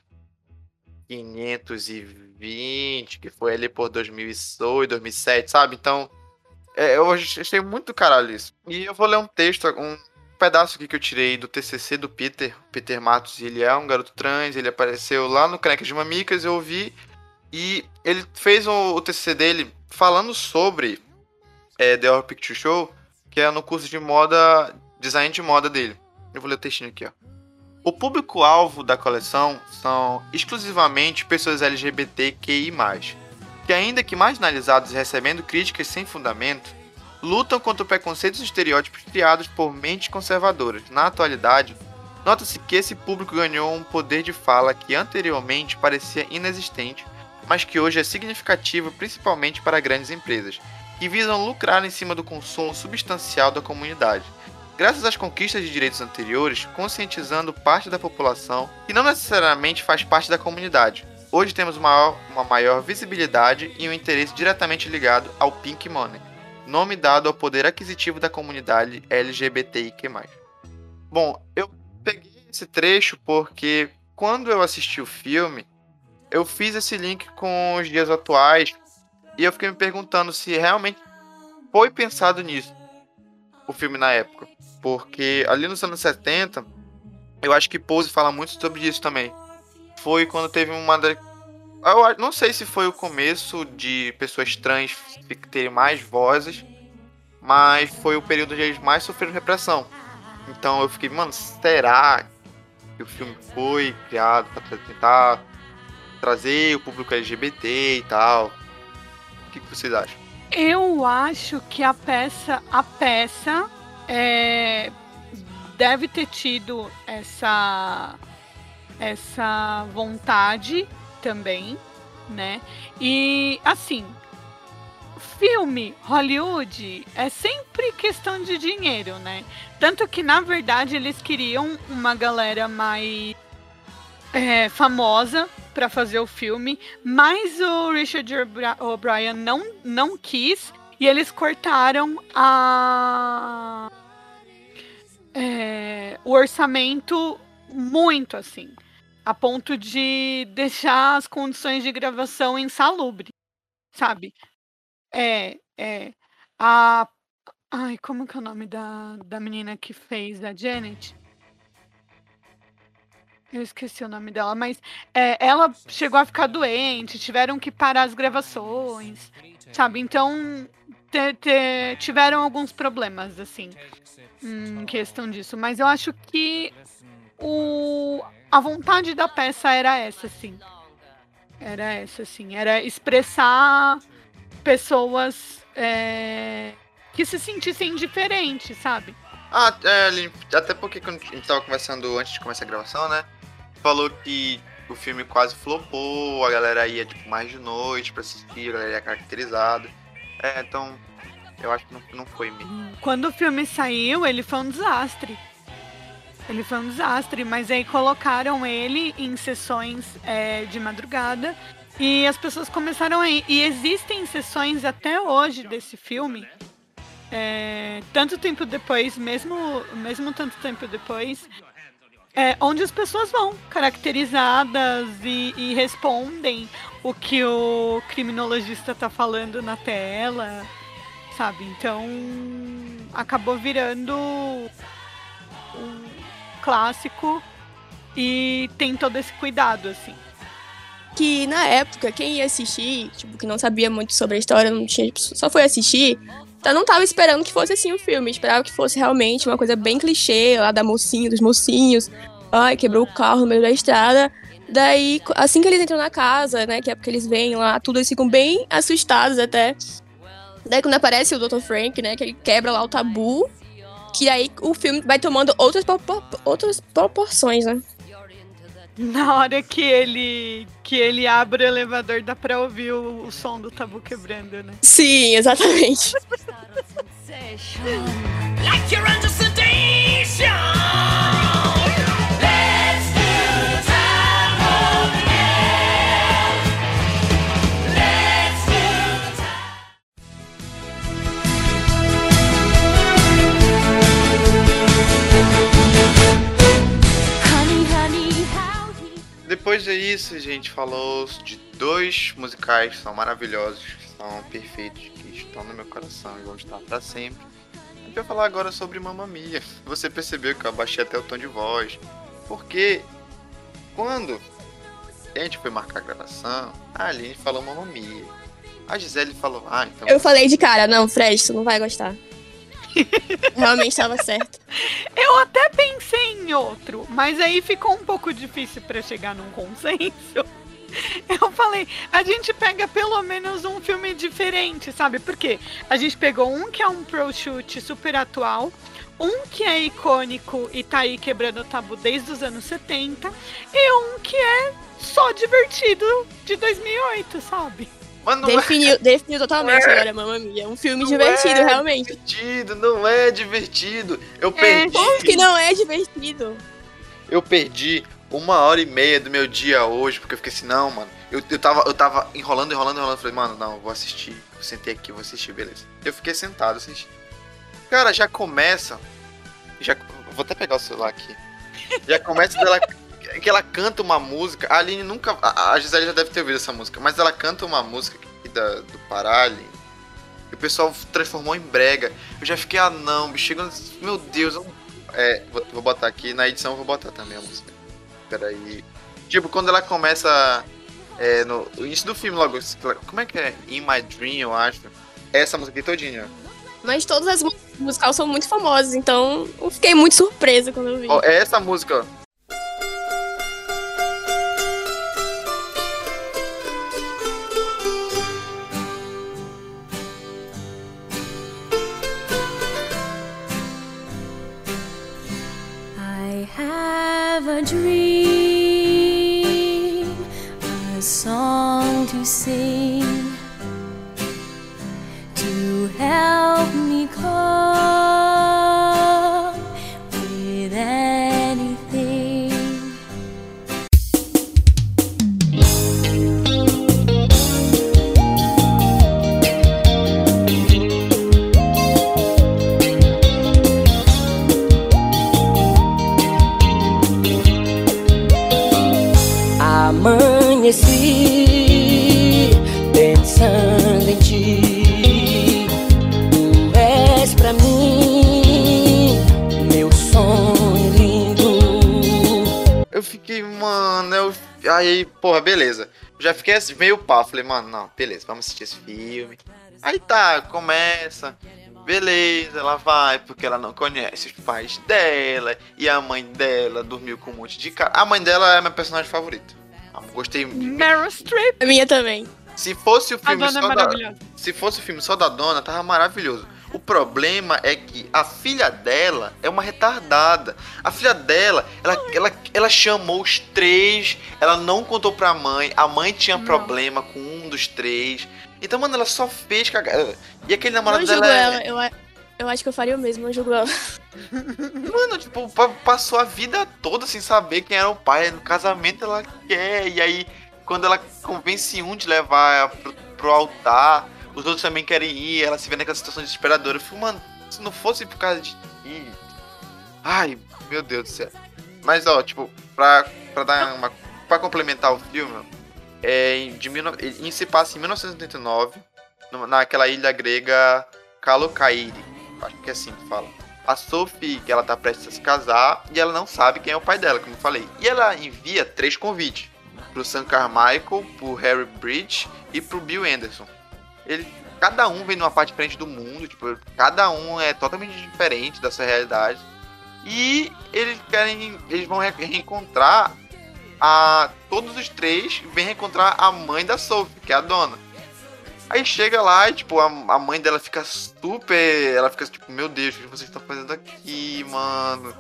520, que foi ali por 2008, 2007, sabe? Então, é, eu achei muito caralho isso. E eu vou ler um texto, um pedaço aqui que eu tirei do TCC do Peter, Peter Matos, ele é um garoto trans, ele apareceu lá no Caneca de Mamicas, eu ouvi, e ele fez o, o TCC dele falando sobre é, The Horror Picture Show, que é no curso de moda design de moda dele. Eu vou ler o textinho aqui, ó. O público-alvo da coleção são exclusivamente pessoas LGBTQI+, que ainda que marginalizados e recebendo críticas sem fundamento, lutam contra preconceitos e estereótipos criados por mentes conservadoras. Na atualidade, nota-se que esse público ganhou um poder de fala que anteriormente parecia inexistente, mas que hoje é significativo principalmente para grandes empresas, que visam lucrar em cima do consumo substancial da comunidade graças às conquistas de direitos anteriores, conscientizando parte da população que não necessariamente faz parte da comunidade. Hoje temos uma, uma maior visibilidade e um interesse diretamente ligado ao Pink Money, nome dado ao poder aquisitivo da comunidade LGBTIQ+. Bom, eu peguei esse trecho porque quando eu assisti o filme, eu fiz esse link com os dias atuais e eu fiquei me perguntando se realmente foi pensado nisso o filme na época. Porque ali nos anos 70, eu acho que Pose fala muito sobre isso também. Foi quando teve uma. Eu não sei se foi o começo de pessoas trans terem mais vozes, mas foi o período onde eles mais sofreram repressão. Então eu fiquei, mano, será que o filme foi criado para tentar trazer o público LGBT e tal? O que, que vocês acham? Eu acho que a peça, a peça é, deve ter tido essa essa vontade também, né? E assim, filme Hollywood é sempre questão de dinheiro, né? Tanto que na verdade eles queriam uma galera mais é, famosa para fazer o filme, mas o Richard O'Brien não, não quis e eles cortaram a é, o orçamento muito assim, a ponto de deixar as condições de gravação insalubre, sabe? É, é. A. Ai, como que é o nome da, da menina que fez a Janet? Eu esqueci o nome dela, mas é, ela chegou a ficar doente, tiveram que parar as gravações, sabe? Então te, te, tiveram alguns problemas, assim, em questão disso. Mas eu acho que o, a vontade da peça era essa, assim. Era essa, assim. Era expressar pessoas é, que se sentissem diferentes, sabe? Ah, é, até porque quando a gente tava conversando antes de começar a gravação, né? Falou que o filme quase flopou, a galera ia tipo, mais de noite pra assistir, a galera ia caracterizada. É, então eu acho que não, não foi mesmo. Quando o filme saiu, ele foi um desastre. Ele foi um desastre, mas aí colocaram ele em sessões é, de madrugada e as pessoas começaram a ir. E existem sessões até hoje desse filme. É, tanto tempo depois, mesmo, mesmo tanto tempo depois, é, onde as pessoas vão caracterizadas e, e, respondem o que o criminologista está falando na tela, sabe? Então acabou virando um clássico e tem todo esse cuidado, assim. que na época, quem ia assistir, tipo, que não sabia muito sobre a história, não tinha, tipo, só foi assistir, então não tava esperando que fosse assim o filme. Esperava que fosse realmente uma coisa bem clichê, lá da mocinha, dos mocinhos. Ai, quebrou o carro no meio da estrada. Daí, assim que eles entram na casa, né, que é porque eles vêm lá, tudo, eles ficam bem assustados até. Daí quando aparece o Dr. Frank, né, que ele quebra lá o tabu, que aí o filme vai tomando outras, outras proporções, né. Na hora que ele que ele abre o elevador, dá pra ouvir o, o som do tabu quebrando, né? Sim, exatamente. Like you're under sedation. Disso, a gente falou de dois musicais que são maravilhosos, que são perfeitos, que estão no meu coração e vão estar pra sempre. A gente falar agora sobre Mamma Mia. Você percebeu que eu abaixei até o tom de voz. Porque quando a gente foi marcar a gravação, a Aline falou Mamma Mia. A Gisele falou, ah, então. Eu falei de cara, não, Fred, tu não vai gostar. Realmente estava certo. Eu até pensei em outro, mas aí ficou um pouco difícil pra chegar num consenso. Eu falei, a gente pega pelo menos um filme diferente, sabe? Porque a gente pegou um que é um pro shoot super atual, um que é icônico e tá aí quebrando o tabu desde os anos 70, e um que é só divertido de 2008, sabe? Mas não é Definiu, definiu totalmente agora, Mamma Mia. É um filme Não divertido, é realmente. divertido, não é divertido. Eu perdi. Como que não é divertido? Eu perdi uma hora e meia do meu dia hoje, porque eu fiquei assim, não, mano. Eu, eu, tava, eu tava enrolando, enrolando, enrolando. Falei, mano, não, eu vou assistir. Eu sentei aqui, vou assistir, beleza. Eu fiquei sentado assistindo. Cara, já começa. Já, vou até pegar o celular aqui. Já começa dela. Que ela canta uma música. A Aline nunca. A, a Gisele já deve ter ouvido essa música. Mas ela canta uma música aqui da, do Pará, Aline. Que o pessoal transformou em brega. Eu já fiquei, ah não, bicho. Meu Deus, eu É, vou, vou botar aqui. Na edição eu vou botar também a música. Peraí. Tipo, quando ela começa. É, no início do filme logo. Como é que é? In My Dream, eu acho. Essa música aqui todinha. Mas todas as músicas musicais são muito famosas, então eu fiquei muito surpresa quando eu vi. Ó, é essa música, ó. Have a dream, a song to sing, Já fiquei assim, meio pá. Falei, mano, não, beleza, vamos assistir esse filme. Aí tá, começa. Beleza, ela vai, porque ela não conhece os pais dela. E a mãe dela dormiu com um monte de cara. A mãe dela é minha personagem favorita. Ah, Gostei. Meryl Streep, A minha também. Se fosse o a filme dona é só da, maravilhosa. Se fosse o filme só da dona, tava maravilhoso. O problema é que a filha dela é uma retardada. A filha dela, ela, ela, ela chamou os três, ela não contou pra mãe. A mãe tinha Não. problema com um dos três. Então, mano, ela só fez cagada. E aquele Não namorado julgo dela é- ela, eu, a- eu acho que eu faria o mesmo, não julgo ela. Mano, tipo, pa- passou a vida toda sem saber quem era o pai. No casamento ela quer. E aí, quando ela convence um de levar pro, pro altar, os outros também querem ir. Ela se vê naquela situação desesperadora. Eu fico, mano, se não fosse por causa de ti. Ai, meu Deus do céu. Mas, ó, tipo, pra, pra dar uma. Pra complementar o filme, é, em- de, 19 ele se passa em 1989, numa- naquela ilha grega Kalokairi. Acho que é assim que fala a Sophie, que ela tá prestes a se casar, e ela não sabe quem é o pai dela, como eu falei. E ela envia três convites. pro Sam Carmichael, pro Harry Bridge e pro Bill Anderson. Ele, cada um vem numa parte diferente do mundo, tipo, cada um é totalmente diferente da sua realidade. E eles querem. Eles vão re- reencontrar a. Todos os três vêm reencontrar a mãe da Sophie, que é a dona. Aí chega lá e, tipo, a, a mãe dela fica super. Ela fica tipo, meu Deus, o que vocês estão fazendo aqui, mano?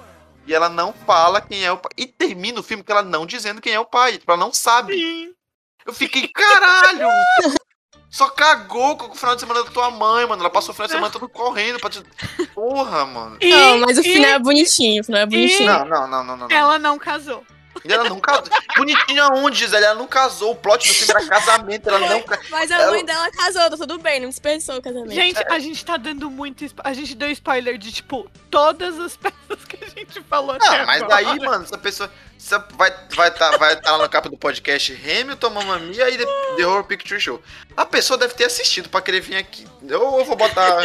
E ela não fala quem é o pai. E termina o filme com ela não dizendo quem é o pai. Tipo, ela não sabe. Sim. Eu fiquei, caralho! Só cagou com o final de semana da tua mãe, mano. Ela passou o final de semana todo correndo pra te. Porra, mano. E, Não, mas o e final é bonitinho, o final é bonitinho. Não, não, não, não, não. não. ela não casou. E ela não casou. Bonitinho aonde, Gisele? Ela não casou. O plot do filme era casamento. Ela não. Mas a Ela- mãe dela casou, tá tudo bem, não desperdiçou o casamento. Gente, a gente tá dando muito. A gente deu spoiler de, tipo, todas as peças que a gente falou até Não, mas agora. daí, mano, essa pessoa. Essa vai estar vai tá, vai tá lá na capa do podcast Hamilton, Mamma Mia e The, The Horror Picture Show. A pessoa deve ter assistido pra querer vir aqui. Eu, eu vou botar.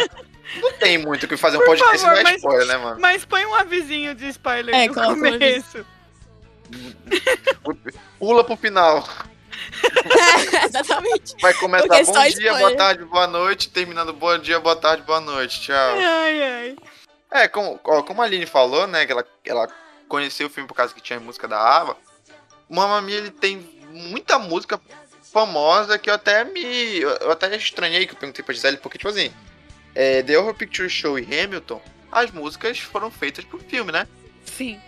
Não tem muito o que fazer um Por podcast favor, sem dar mas- spoiler, né, mano? Mas põe um avisinho de spoiler É, no começo. Pula pro final. Exatamente. Vai começar Porque bom só dia, boa tarde, boa noite, terminando bom dia, boa tarde, boa noite. Tchau. Ai, ai. É, como, ó, como a Aline falou, né, que ela, ela conheceu o filme por causa que tinha música da Ava, Mamma Mia, ele tem muita música famosa que eu até me... Eu até estranhei que eu perguntei pra Gisele, porque, tipo assim, é, The Horror Picture Show e Hamilton, as músicas foram feitas pro filme, né? Sim.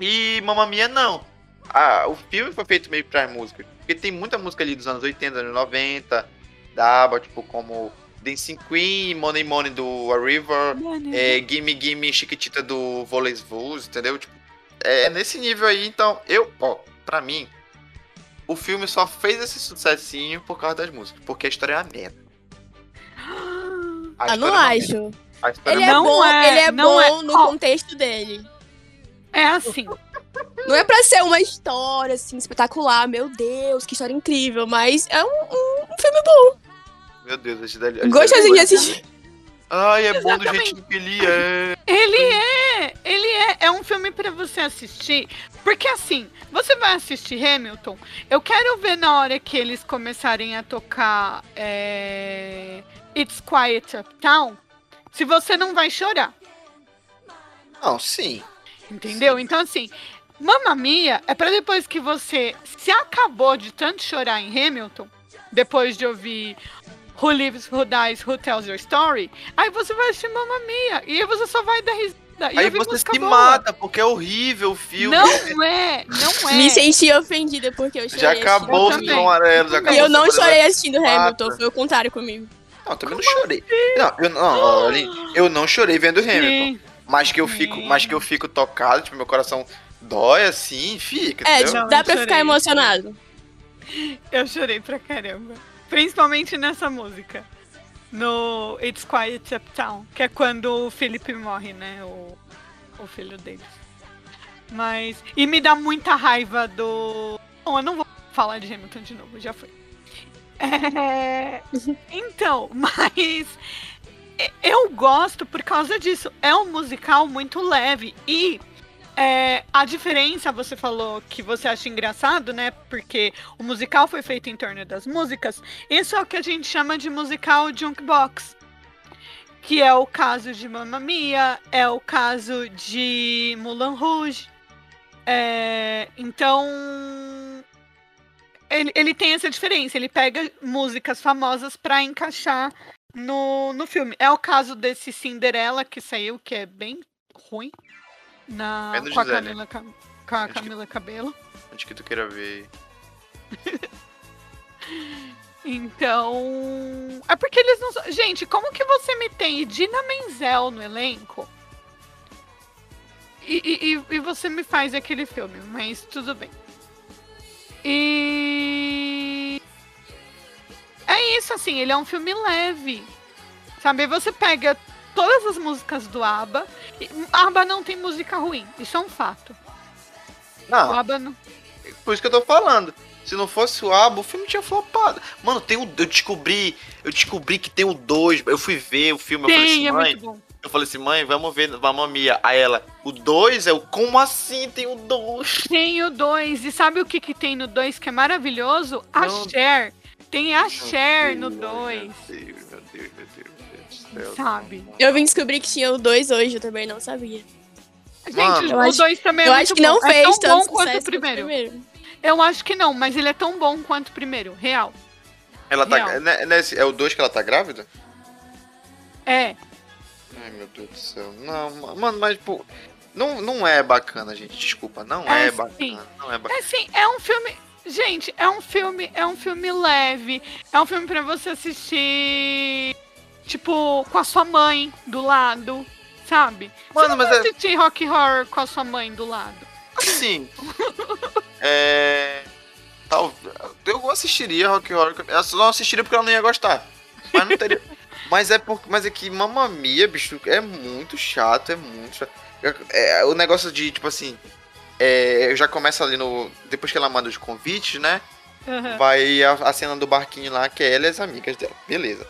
E Mamma Mia, não. Ah, o filme foi feito meio para músicas. Porque tem muita música ali dos anos 80, anos 90, da ABBA, tipo, como Dancing Queen, Money Money do A River, é, Gimme Gimme Chiquitita do Voleys Bulls, entendeu? Tipo, é nesse nível aí, então, eu, ó, pra mim, o filme só fez esse sucessinho por causa das músicas, porque a história é uma merda. A Ah, não é acho. A história Ele é é Não bom, é, ele é não bom é. no contexto dele. É assim. Não é pra ser uma história, assim, espetacular, meu Deus, que história incrível, mas é um, um- um filme bom. Meu Deus, a Gisele... Gostosinho de assistir. Ai, é bom do Exatamente. jeitinho que ele é. Ele é, ele é, é um filme pra você assistir, porque assim, você vai assistir Hamilton, eu quero ver na hora que eles começarem a tocar é, It's Quiet Uptown, se você não vai chorar, Não, sim. Entendeu? Então assim, Mamma Mia é pra depois que você se acabou de tanto chorar em Hamilton, depois de ouvir Who Lives, Who Dies, Who Tells Your Story, aí você vai assistir Mamma Mia, e aí você só vai dar risada. E Aí você se boa. mata, porque é horrível o filme. Não é, não é. Me senti ofendida porque eu chorei Já acabou o filme amarelo, já E eu não chorei assistindo mata. Hamilton, foi o contrário comigo. Não, eu também não chorei. Não, eu não, eu não chorei vendo Hamilton. Sim. Mas que eu fico, mas que eu fico tocado, tipo, meu coração dói assim, fica, É, entendeu? tipo, dá eu pra ficar emocionado. Eu chorei pra caramba. Principalmente nessa música. No It's Quiet Uptown. Que é quando o Felipe morre, né? O, o filho deles. Mas. E me dá muita raiva do. Bom, eu não vou falar de Hamilton de novo, já foi. É, Então, mas. Eu gosto por causa disso. É um musical muito leve. E é, a diferença, você falou que você acha engraçado, né? Porque o musical foi feito em torno das músicas. Isso é o que a gente chama de musical jukebox. Que é o caso de Mamma Mia, é o caso de Moulin Rouge. É, então, ele, ele tem essa diferença. Ele pega músicas famosas pra encaixar no, no filme. É o caso desse Cinderela que saiu, que é bem ruim. Na, É com, a Gisele. Camila, Cam- com a Acho que- Camila Cabelo. Onde que tu queira ver? Então. É porque eles não. são- Gente, como que você me tem Dina Menzel no elenco? E, e, e- e você me faz aquele filme, mas tudo bem. E. É isso, assim, ele é um filme leve. Sabe? Você pega todas as músicas do ABBA. E ABBA não tem música ruim, isso é um fato. O Não, ABBA não. por isso que eu tô falando. Se não fosse o Abo, o filme tinha flopado. Mano, tem o, eu descobri, eu descobri que tem o 2. Eu fui ver o filme, eu falei assim, Tem, é mãe, muito bom. Eu falei assim, mãe, vamos ver Mamma Mia. Aí ela, o 2 é o como assim tem o 2? Tem o 2. E sabe o que, que tem no 2 que é maravilhoso? A Não. Cher. Tem a Cher no 2. Meu Deus, meu Deus, meu Deus. Sabe? Eu vim descobrir que tinha o 2 hoje, eu também não sabia. Gente, Mano, eu o acho- 2 também eu é acho muito que não bom. é fez tão tanto bom quanto o primeiro. o primeiro. Eu acho que não, mas ele é tão bom quanto o primeiro. Real. Ela tá. Real. né- né, É o 2 que ela tá grávida? É. Ai, meu Deus do céu. Não, ma- mano, mas, pô. Não, não é bacana, gente. Desculpa. Não É, é, sim. bacana. Não é bacana. É assim, é um filme. Gente, é um filme, é um filme leve. É um filme pra você assistir, tipo, com a sua mãe do lado, sabe? Mano, você não mas é- assistir rock horror com a sua mãe do lado. Assim. é. Tal, eu assistiria Rock Horror. Eu só não assistiria porque ela não ia gostar. Mas não teria. mas é por, mas é que Mamma Mia, bicho, é muito chato, é muito chato. É, o negócio de, tipo assim. É, já começa ali no. Depois que ela manda os convites, né? Uhum. Vai a, a cena do barquinho lá, que é ela e as amigas dela. Beleza.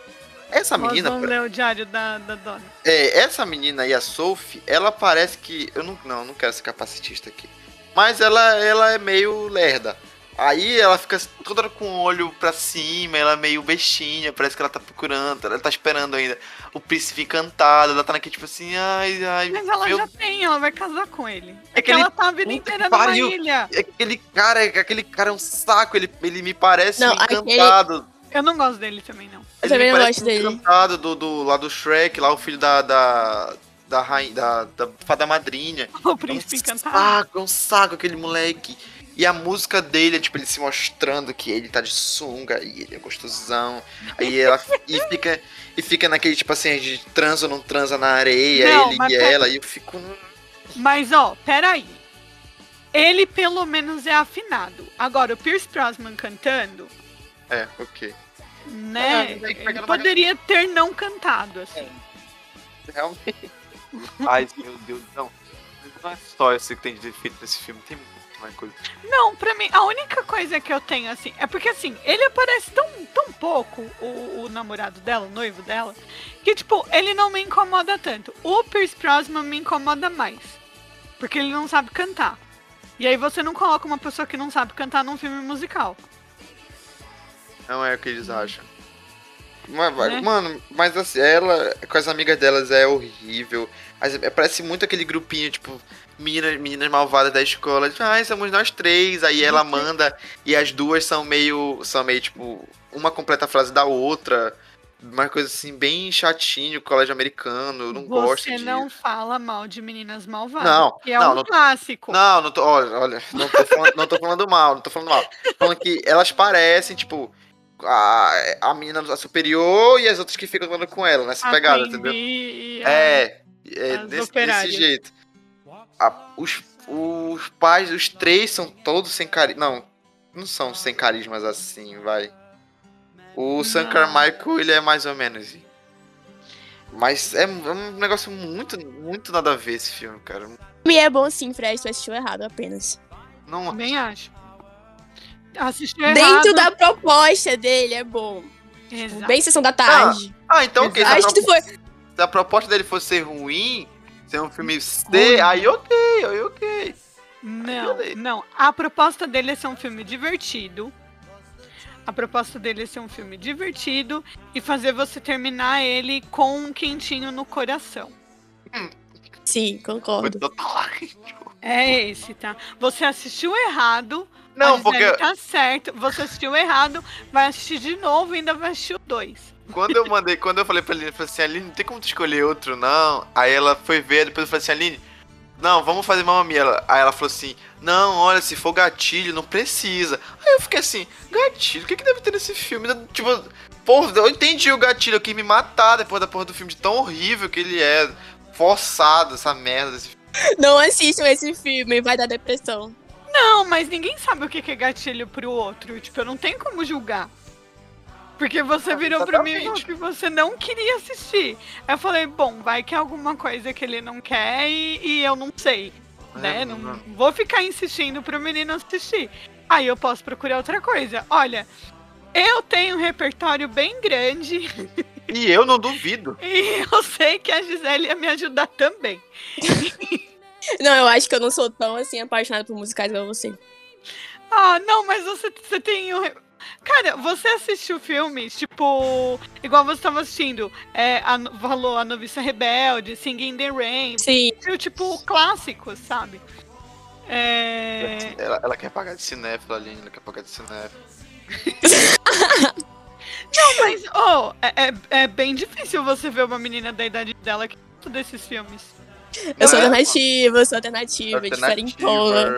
Essa Nós menina. vamos ler o diário da, da dona. É, essa menina aí, a Sophie, ela parece que. Eu não, não, não quero ser capacitista aqui. Mas ela, ela é meio lerda. Aí ela fica toda com o olho pra cima, ela é meio bestinha, parece que ela tá procurando, ela tá esperando ainda o príncipe encantado, ela tá naquele tipo assim, ai, ai, Mas ela meu já tem, ela vai casar com ele. É É que aquele ela tá a vida inteira numa pariu. ilha. É aquele cara, aquele cara é um saco, ele, ele me parece Não, um aquele- encantado. Eu não gosto dele também, não. Eu Ele também me não gosto dele. encantado do, do, lá do Shrek, lá o filho da, da, da rainha, da, da fada madrinha. O príncipe é um encantado. saco, é um saco aquele moleque. E a música dele é tipo ele se mostrando que ele tá de sunga e ele é gostosão. Aí ela e fica e fica naquele tipo assim, de transa ou não transa na areia, Não, ele e pera- ela, e eu fico. "Hum, Mas, ó, peraí. Ele pelo menos é afinado. Agora, o Pierce Brosnan cantando, É, ok. né? Ah, ele poderia ter não cantado, assim. Realmente. Ai, meu Deus, não. Não é só isso que tem de defeito nesse filme, tem muito mais coisa. Não, pra mim, a única coisa que eu tenho, assim, é porque, assim, ele aparece tão, tão pouco, o, o namorado dela, o noivo dela, que, tipo, ele não me incomoda tanto. O Pierce Brosnan me incomoda mais. Porque ele não sabe cantar. E aí você não coloca uma pessoa que não sabe cantar num filme musical. Não é o que eles acham. Mas, vai- Né? Mano, mas assim, ela com as amigas delas é horrível. As- é, parece muito aquele grupinho, tipo, meninas, meninas malvadas da escola. Ai, somos nós três. Aí ela manda e as duas são meio. São meio, tipo, uma completa a frase da outra. Uma coisa assim, bem chatinho, colégio americano. Eu não gosto Você não fala mal de meninas malvadas. Não, Que é não, um não- clássico. Não, não tô. Olha, olha não, tô falando, não tô falando mal, não tô falando mal. Tô falando que elas parecem, tipo, a, a menina superior e as outras que ficam andando com ela, nessa A pegada, entendeu? A- É, é desse, desse jeito. A- os, os pais, os três são todos sem carisma. Não, não são sem carismas assim, vai. O Sam. Carmichael, ele é mais ou menos. Mas é um negócio muito, muito nada a ver esse filme, cara. E é bom sim, Fred, tu assistiu errado apenas. Não, Também acho. Assistiu errado. Dentro da proposta dele é bom. Exato. Bem sessão da tarde. Ah, então ok. se a Acho que tu propo- foi. Se a proposta dele fosse ser ruim, ser um filme C, Ruim. aí ok, aí ok. Não, não. A proposta dele é ser um filme divertido. A proposta dele é ser um filme divertido e fazer você terminar ele com um quentinho no coração. Sim, Foi concordo. É esse, tá? Você assistiu errado. Não, porque tá certo. Você assistiu errado, vai assistir de novo e ainda vai assistir o 2. Quando eu mandei, quando eu falei pra Aline, eu falei assim, Aline, não tem como tu escolher outro, não. Aí ela foi ver, depois eu falei assim, Aline, não, vamos fazer Mamma Mia. Aí ela falou assim, não, olha, se for gatilho, não precisa. Aí eu fiquei assim, gatilho, o que, que deve ter nesse filme? Tipo, porra, eu entendi o gatilho, eu quis me matar depois da porra do filme de tão horrível que ele é. Forçado, essa merda desse filme. Não assistam esse filme, vai dar depressão. Não, mas ninguém sabe o que que é gatilho pro outro. Tipo, eu não tenho como julgar. Porque você virou pra mim e que você não queria assistir. Aí eu falei, bom, vai que é alguma coisa que ele não quer e, e eu não sei. né? É, Não, não. vou ficar insistindo pro menino assistir. Aí eu posso procurar outra coisa. Olha, eu tenho um repertório bem grande E eu não duvido. E eu sei que a Gisele ia me ajudar também. Não, eu acho que eu não sou tão assim apaixonada por musicais igual você. Ah, não, mas você, você tem. o- Cara, você assistiu filmes, tipo. Igual você estava assistindo. É, a, falou A Noviça Rebelde, Singing in the Rain. Sim. Assistiu, tipo, clássicos, sabe? É. Ela, ela quer pagar de cinéfila, Aline. Ela quer pagar de cinéfila. Mas, oh, é, é, é bem difícil você ver uma menina da idade dela que gosta desses filmes. Eu sou Não é? alternativa, eu sou alternativa, diferentona.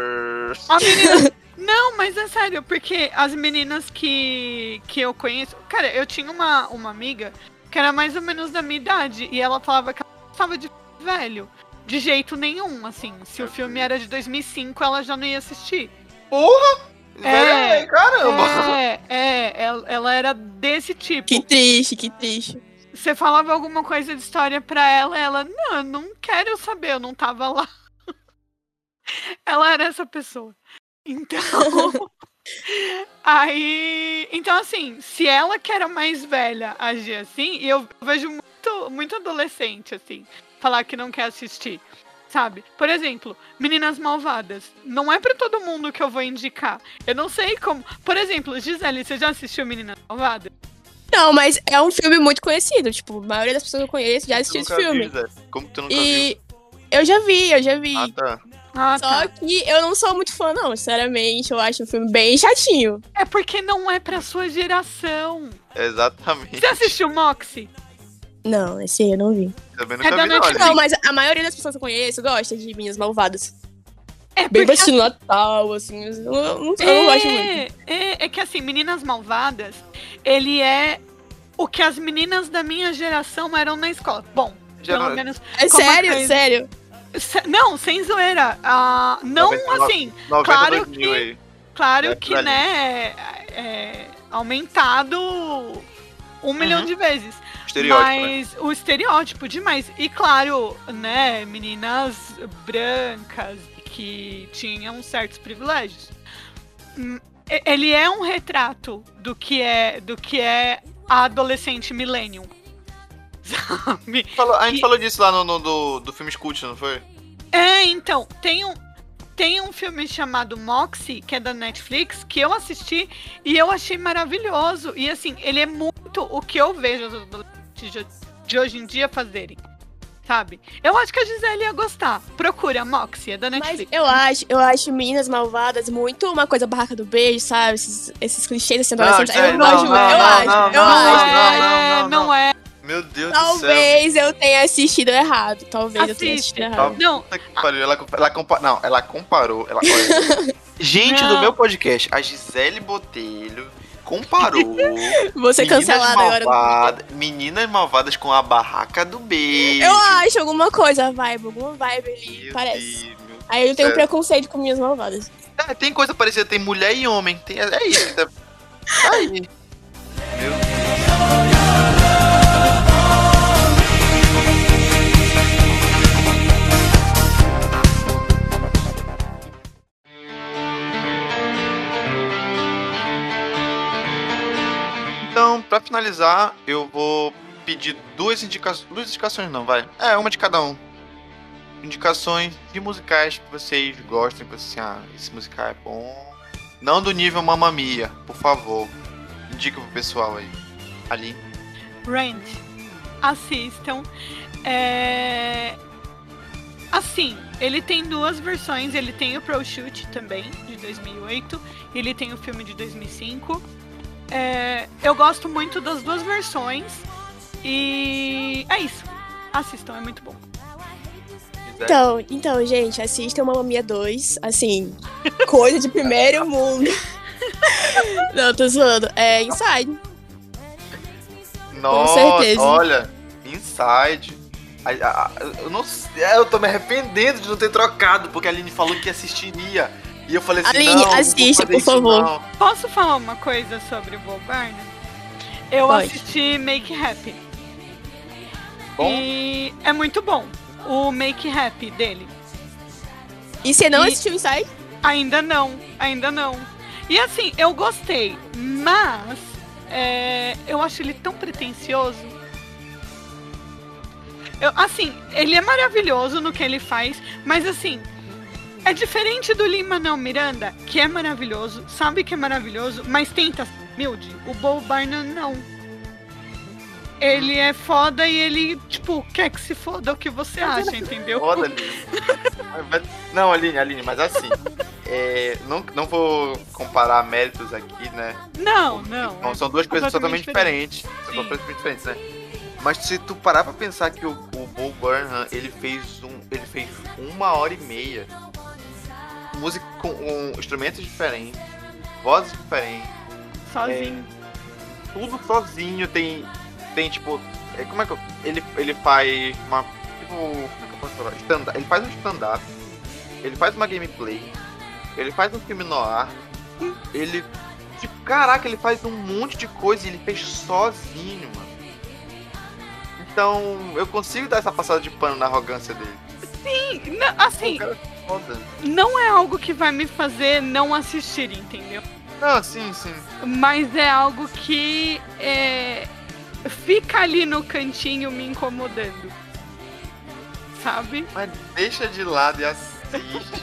A menina. Não, mas é sério, porque as meninas que, que eu conheço. Cara, eu tinha uma, uma amiga que era mais ou menos da minha idade. E ela falava que ela não gostava de velho. De jeito nenhum, assim. Se o filme era de 2005, ela já não ia assistir. Porra! É, Velho, caramba! É, é, ela, ela era desse tipo. Que triste, que triste. Você falava alguma coisa de história pra ela, ela, não, eu não quero saber, eu não tava lá. ela era essa pessoa. Então. aí. Então, assim, se ela que era mais velha agir assim, e eu vejo muito, muito adolescente, assim, falar que não quer assistir. Sabe? Por exemplo, Meninas Malvadas. Não é pra todo mundo que eu vou indicar. Eu não sei como. Por exemplo, Gisele, você já assistiu Meninas Malvadas? Não, mas é um filme muito conhecido. Tipo, a maioria das pessoas que eu conheço já assistiu esse filme. vi. Como tu nunca viu? E eu já vi, eu já vi. Ah, tá. Ah, Só tá. que eu não sou muito fã, não. Sinceramente, eu acho um filme bem chatinho. É porque não é pra sua geração. Exatamente. Você assistiu Moxie? Não, esse aí eu não vi. Também É nunca da vi, não. Não, mas a maioria das pessoas que eu conheço gosta de Minhas Malvadas. É Bem porque vestido no Natal, assim. Eu não, eu não gosto muito. é, é, é que assim, Meninas Malvadas, ele é o que as meninas da minha geração eram na escola. Bom, Já pelo não- menos. É sério, coisa- sério. Não, sem zoeira. Ah, não 99 assim. 90, claro 2000 que- aí. Claro É, que, né, é, é aumentado um milhão de vezes. Estereótipo, né? Mas o estereótipo demais. E claro, né, meninas brancas que tinham certos privilégios. Hum, Ele é um retrato do que é do que é a adolescente millennium. Sabe? Falou- a gente E- falou disso lá no, no- do, do filme Scoot, não foi? É, então, tem um, tem um filme chamado Moxie, que é da Netflix, que eu assisti e eu achei maravilhoso. E assim, ele é muito o que eu vejo os adolescentes de, hoje em dia fazerem. Sabe? Eu acho que a Gisele ia gostar. Procura Moxie, é da Mas Netflix. eu acho, eu acho Meninas Malvadas muito uma coisa barraca do beijo, sabe? Esses, esses clichês assim, adolescentes. Não, eu não, gosto não, muito, eu não, acho, não, eu não, acho. não, é, não, não. é. Meu Deus do céu. Talvez eu tenha assistido errado. Talvez eu tenha Assiste. assistido errado. Não, Ela, ela compa- não, ela comparou. Ela, gente Não. do meu podcast, a Gisele Botelho comparou Vou ser meninas, cancelada agora. malvada, meninas malvadas com a barraca do beijo. Eu acho alguma coisa, vibe, alguma vibe ali, Meu parece. Deus, Aí eu tenho preconceito com minhas malvadas. É, tem coisa parecida, tem mulher e homem. Tem, é isso. tá aí. Pra finalizar, eu vou pedir duas indicações. Duas indicações não, vai. É, uma de cada um. Indicações de musicais que vocês gostam, que assim, ah, esse musical é bom. Não do nível Mamma Mia, por favor. Indica pro pessoal aí. Ali. Rent. Assistam. É... Assim, ele tem duas versões. Ele tem o Pro Shoot também, de 2008. E ele tem o filme de 2005. É, Eu gosto muito das duas versões. E é isso. Assistam, é muito bom. Então, então, gente, assistam Mamma Mia 2. Assim, coisa de primeiro mundo. Não, tô zoando. É Inside. Nossa, certeza. olha, Inside. Eu não eu tô me arrependendo de não ter trocado, porque a Aline falou que assistiria. E eu falei assim, Aline, não, fazer por favor. não. Posso falar uma coisa sobre o Bob Barnum? Eu Pode. assisti Make Happy. Bom? E é muito bom. O Make Happy dele. E você não E- assistiu Inside? Ainda não, ainda não. E assim, eu gostei, mas é, eu acho ele tão pretencioso. Eu, assim, ele é maravilhoso no que ele faz, mas assim, é diferente do Lin Manuel Miranda, que é maravilhoso, sabe que é maravilhoso, mas tenta ser humilde. O Bo Burnham não. Ele é foda e ele, tipo, quer que se foda o que você acha, entendeu? Foda, Aline. Não, Aline, Aline, mas assim. é, não, não vou comparar méritos aqui, né? Não, não. Não, é são duas coisas totalmente completamente diferentes. São completamente diferentes, né? Mas se tu parar pra pensar que o, o Bo Burnham, ele fez um. Ele fez uma hora e meia. Música com um, instrumentos diferentes, vozes diferentes, Sozinho. tudo sozinho, tem. Tem tipo. é, como é que eu. Ele, ele faz uma. Tipo. Como é que eu posso falar? Stand ele faz um stand-up. Ele faz uma gameplay. Ele faz um filme no ar. Ele. Tipo, caraca, ele faz um monte de coisa e ele fez sozinho, mano. Então, eu consigo dar essa passada de pano na arrogância dele. Sim, não, assim, é foda. não é algo que vai me fazer não assistir, entendeu? Não, sim, sim. Mas é algo que é, fica ali no cantinho me incomodando. Sabe? Mas deixa de lado e assiste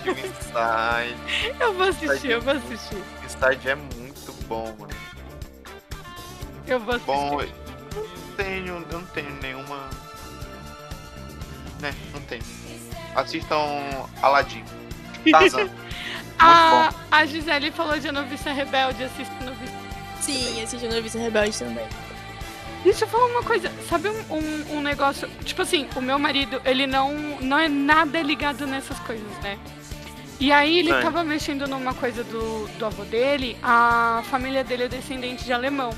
o Inside. Eu vou assistir, eu vou assistir. O Inside é muito bom, mano. Eu vou assistir. Bom, eu não tenho, eu não tenho nenhuma. Né, não tenho. Assistam Aladdin. Tarzan. A, bom. a Gisele falou de Noviça Rebelde, assiste Noviça. Sim, assisti o Noviça Rebelde também. Deixa eu falar uma coisa, sabe um, um, um negócio? Tipo assim, o meu marido, ele não, não é nada ligado nessas coisas, né? E aí ele É. tava mexendo numa coisa do, do avô dele, a família dele é descendente de alemão.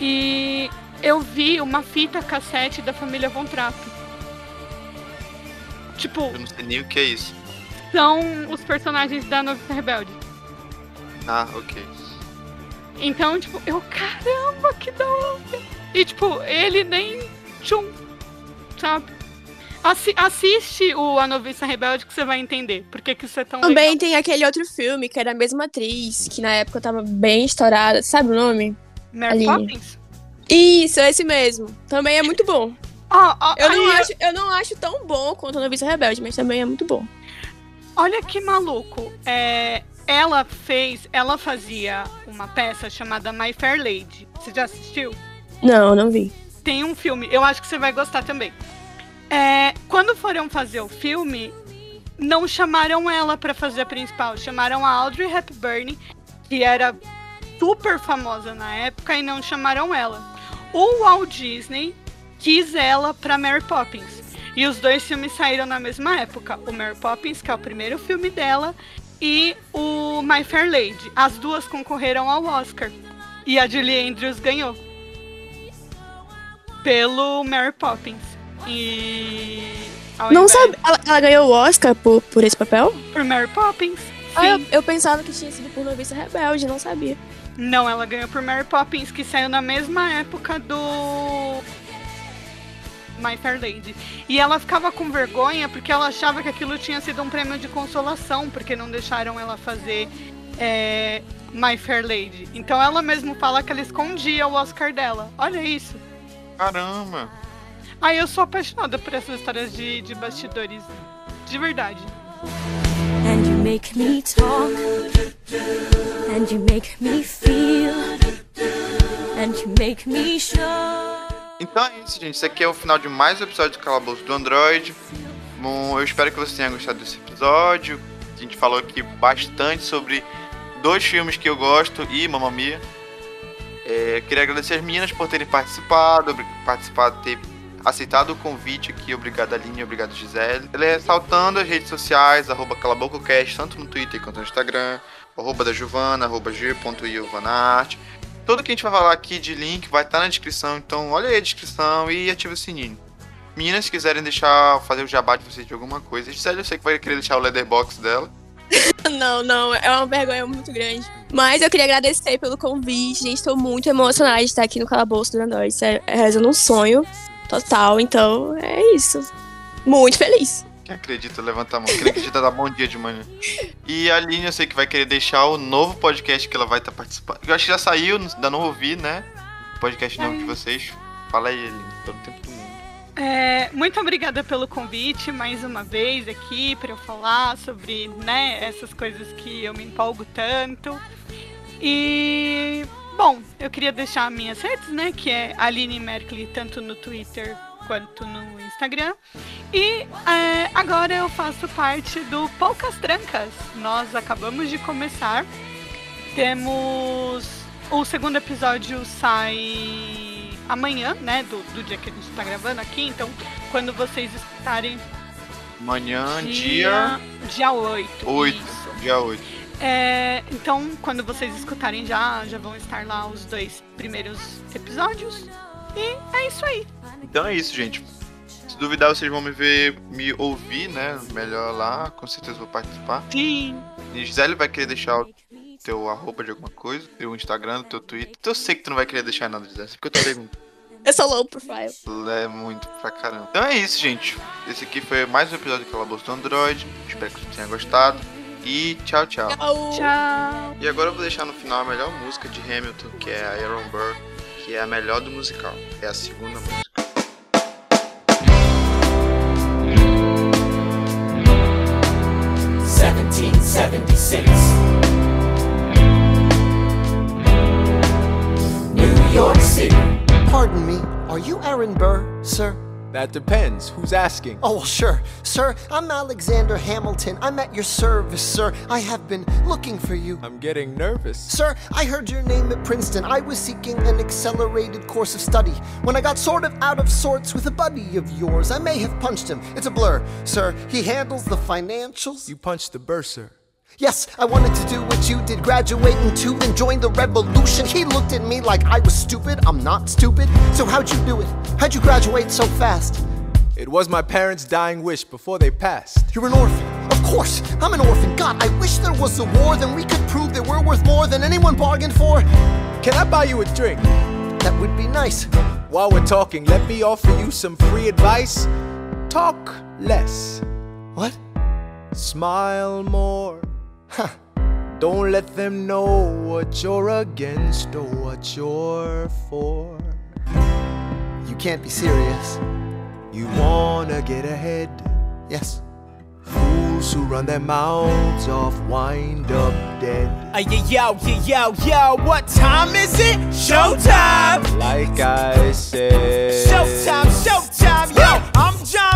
E eu vi uma fita cassete da família Von Trapp. Tipo, Eu não sei nem o que é isso. são os personagens da Noviça Rebelde. Ah, ok. Então, tipo, eu, caramba, que da hora. E, tipo, ele nem tchum, sabe? Assi- assiste o A Noviça Rebelde que você vai entender por que que isso é tão Também legal. tem aquele outro filme que era a mesma atriz, que na época tava bem estourada. Sabe o nome? Mary. Poppins? Isso, esse mesmo. Também é muito bom. Eu não, acho, eu não acho tão bom quanto a Noviça Rebelde, mas também é muito bom. Olha que maluco. É, ela fez, ela fazia uma peça chamada My Fair Lady. Você já assistiu? Não, não vi. tem um filme, eu acho que você vai gostar também. É, quando foram fazer o filme, não chamaram ela pra fazer a principal, chamaram a Audrey Hepburn, que era super famosa na época, e não chamaram ela. O Walt Disney quis ela pra Mary Poppins. E os dois filmes saíram na mesma época. O Mary Poppins, que é o primeiro filme dela, e o My Fair Lady. As duas concorreram ao Oscar. E a Julie Andrews ganhou pelo Mary Poppins. E. Não invés- sabe. Ela, ela ganhou o Oscar por, por esse papel? Por Mary Poppins? Ah, eu, eu pensava que tinha sido por Noviça Rebelde, não sabia. Não, ela ganhou por Mary Poppins, que saiu na mesma época do. My Fair Lady. E ela ficava com vergonha porque ela achava que aquilo tinha sido um prêmio de consolação, porque não deixaram ela fazer é, My Fair Lady. Então ela mesmo fala que ela escondia o Oscar dela. Olha isso. Caramba. Aí eu sou apaixonada por essas histórias de, de bastidores. De verdade. And you make me talk, and you make me feel, and you make me show. Então é isso, gente. Esse aqui é o final de mais um episódio do Calabouço do Android. Bom, eu espero que você tenha gostado desse episódio. A gente falou aqui bastante sobre dois filmes que eu gosto e Mamma Mia. É, queria agradecer as meninas por terem participado, participado, ter aceitado o convite aqui. Obrigado, Aline, obrigado, Gisele. Ressaltando as redes sociais, arroba calabococast, tanto no Twitter quanto no Instagram, arroba da Giovana, arroba g.iovanart. Tudo que a gente vai falar aqui de link vai estar na descrição, então olha aí a descrição e ativa o sininho. Meninas, se quiserem deixar, fazer o jabá de vocês de alguma coisa, Gisele, eu sei que vai querer deixar o leatherbox dela. Não, não, é uma vergonha muito grande. Mas eu queria agradecer pelo convite, gente. Tô muito emocionada de estar aqui no Calabouço do Android. Isso é, é realizando um sonho total, então é isso. Muito feliz. Quem acredita, levanta a mão. Quem acredita, dá bom dia de manhã. E a Aline, eu sei que vai querer deixar o novo podcast que ela vai estar participando. Eu acho que já saiu, ainda não ouvi, né? O podcast novo de vocês. Fala aí, Aline, todo tempo do mundo. É, muito obrigada pelo convite mais uma vez aqui para eu falar sobre né, essas coisas que eu me empolgo tanto. E bom, eu queria deixar minhas redes, né? Que é Aline Merkley, tanto no Twitter quanto no Instagram. E é, agora eu faço parte do Poucas Trancas. Nós acabamos de começar. Temos. O segundo episódio sai amanhã, né? Do, do dia que a gente tá gravando aqui. Então, quando vocês escutarem. Amanhã, dia. Dia 8. 8. isso. Dia 8. É, então, quando vocês escutarem já, já vão estar lá os dois primeiros episódios. E é isso aí. Então é isso, gente. Se duvidar, vocês vão me ver, me ouvir, né? Melhor lá. Com certeza vou participar. Sim. E Gisele vai querer deixar o teu arroba de alguma coisa, teu Instagram, teu Twitter. Eu sei que tu não vai querer deixar nada, Gisele, porque eu tô perguntando. Eu sou low profile. É muito pra caramba. Então é isso, gente. Esse aqui foi mais um episódio do Calabouço do Android. Espero que você tenha gostado. E tchau, tchau. Tchau. Tchau. E agora eu vou deixar no final a melhor música de Hamilton, que é a Aaron Burr, que é a melhor do musical. É a segunda música. New York City. Pardon me, are you Aaron Burr, sir? That depends. Who's asking? Oh, well, sure. Sir, I'm Alexander Hamilton. I'm at your service, sir. I have been looking for you. I'm getting nervous. Sir, I heard your name at Princeton. I was seeking an accelerated course of study. When I got sort of out of sorts with a buddy of yours, I may have punched him. It's a blur. Sir, he handles the financials. You punched the bursar. Yes, I wanted to do what you did, graduate in two and join the revolution. He looked at me like I was stupid. I'm not stupid. So how'd you do it? How'd you graduate so fast? It was my parents' dying wish before they passed. You're an orphan. Of course, I'm an orphan. God, I wish there was a war, then we could prove that we're worth more than anyone bargained for. Can I buy you a drink? That would be nice. While we're talking, let me offer you some free advice. Talk less, What? smile more. Don't let them know what you're against or what you're for. You can't be serious. You wanna get ahead. Yes. Fools who run their mouths off wind up dead. Ay, yo, yo, yo, yo, what time is it? Showtime! Like I said. Showtime, showtime, yo! I'm John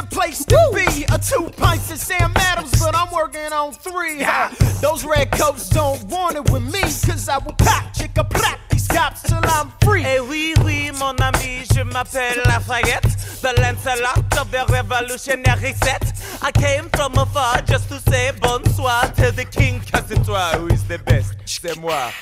the place to be. A two pints of Sam Adams, but I'm working on three. Ha. Those red coats don't want it with me, cause I will pop, chicka, pop these cops till I'm free. Eh oui, oui, mon ami, je m'appelle Lafayette, the Lancelot of the revolutionary set. I came from afar just to say bonsoir to the king, cause it's toi who is the best. C'est moi.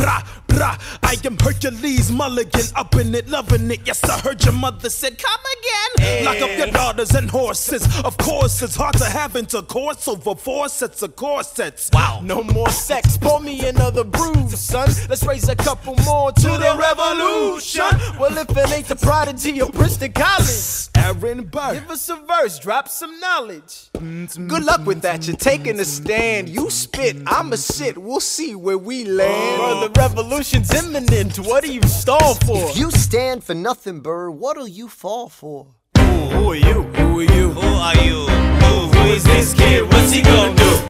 Brah, brah, I am Hercules Mulligan, up in it, loving it. Yes, I heard your mother said, Come again. Lock up your daughters and horses. Of course, it's hard to have intercourse over four sets of corsets. Wow. No more sex, pour me another brew, son. Let's raise a couple more to the revolution. Well, if it ain't the prodigy of Princeton College, Aaron Burr, give us a verse, drop some knowledge. Mm-hmm. Good luck with that. You're taking a stand. You spit, I'ma sit. We'll see where we land. Bro, the revolution's imminent. What do you stall for? If you stand for nothing, Burr, what'll you fall for? Who are you? Who are you? Who are you? Who, who is this kid? What's he gonna do?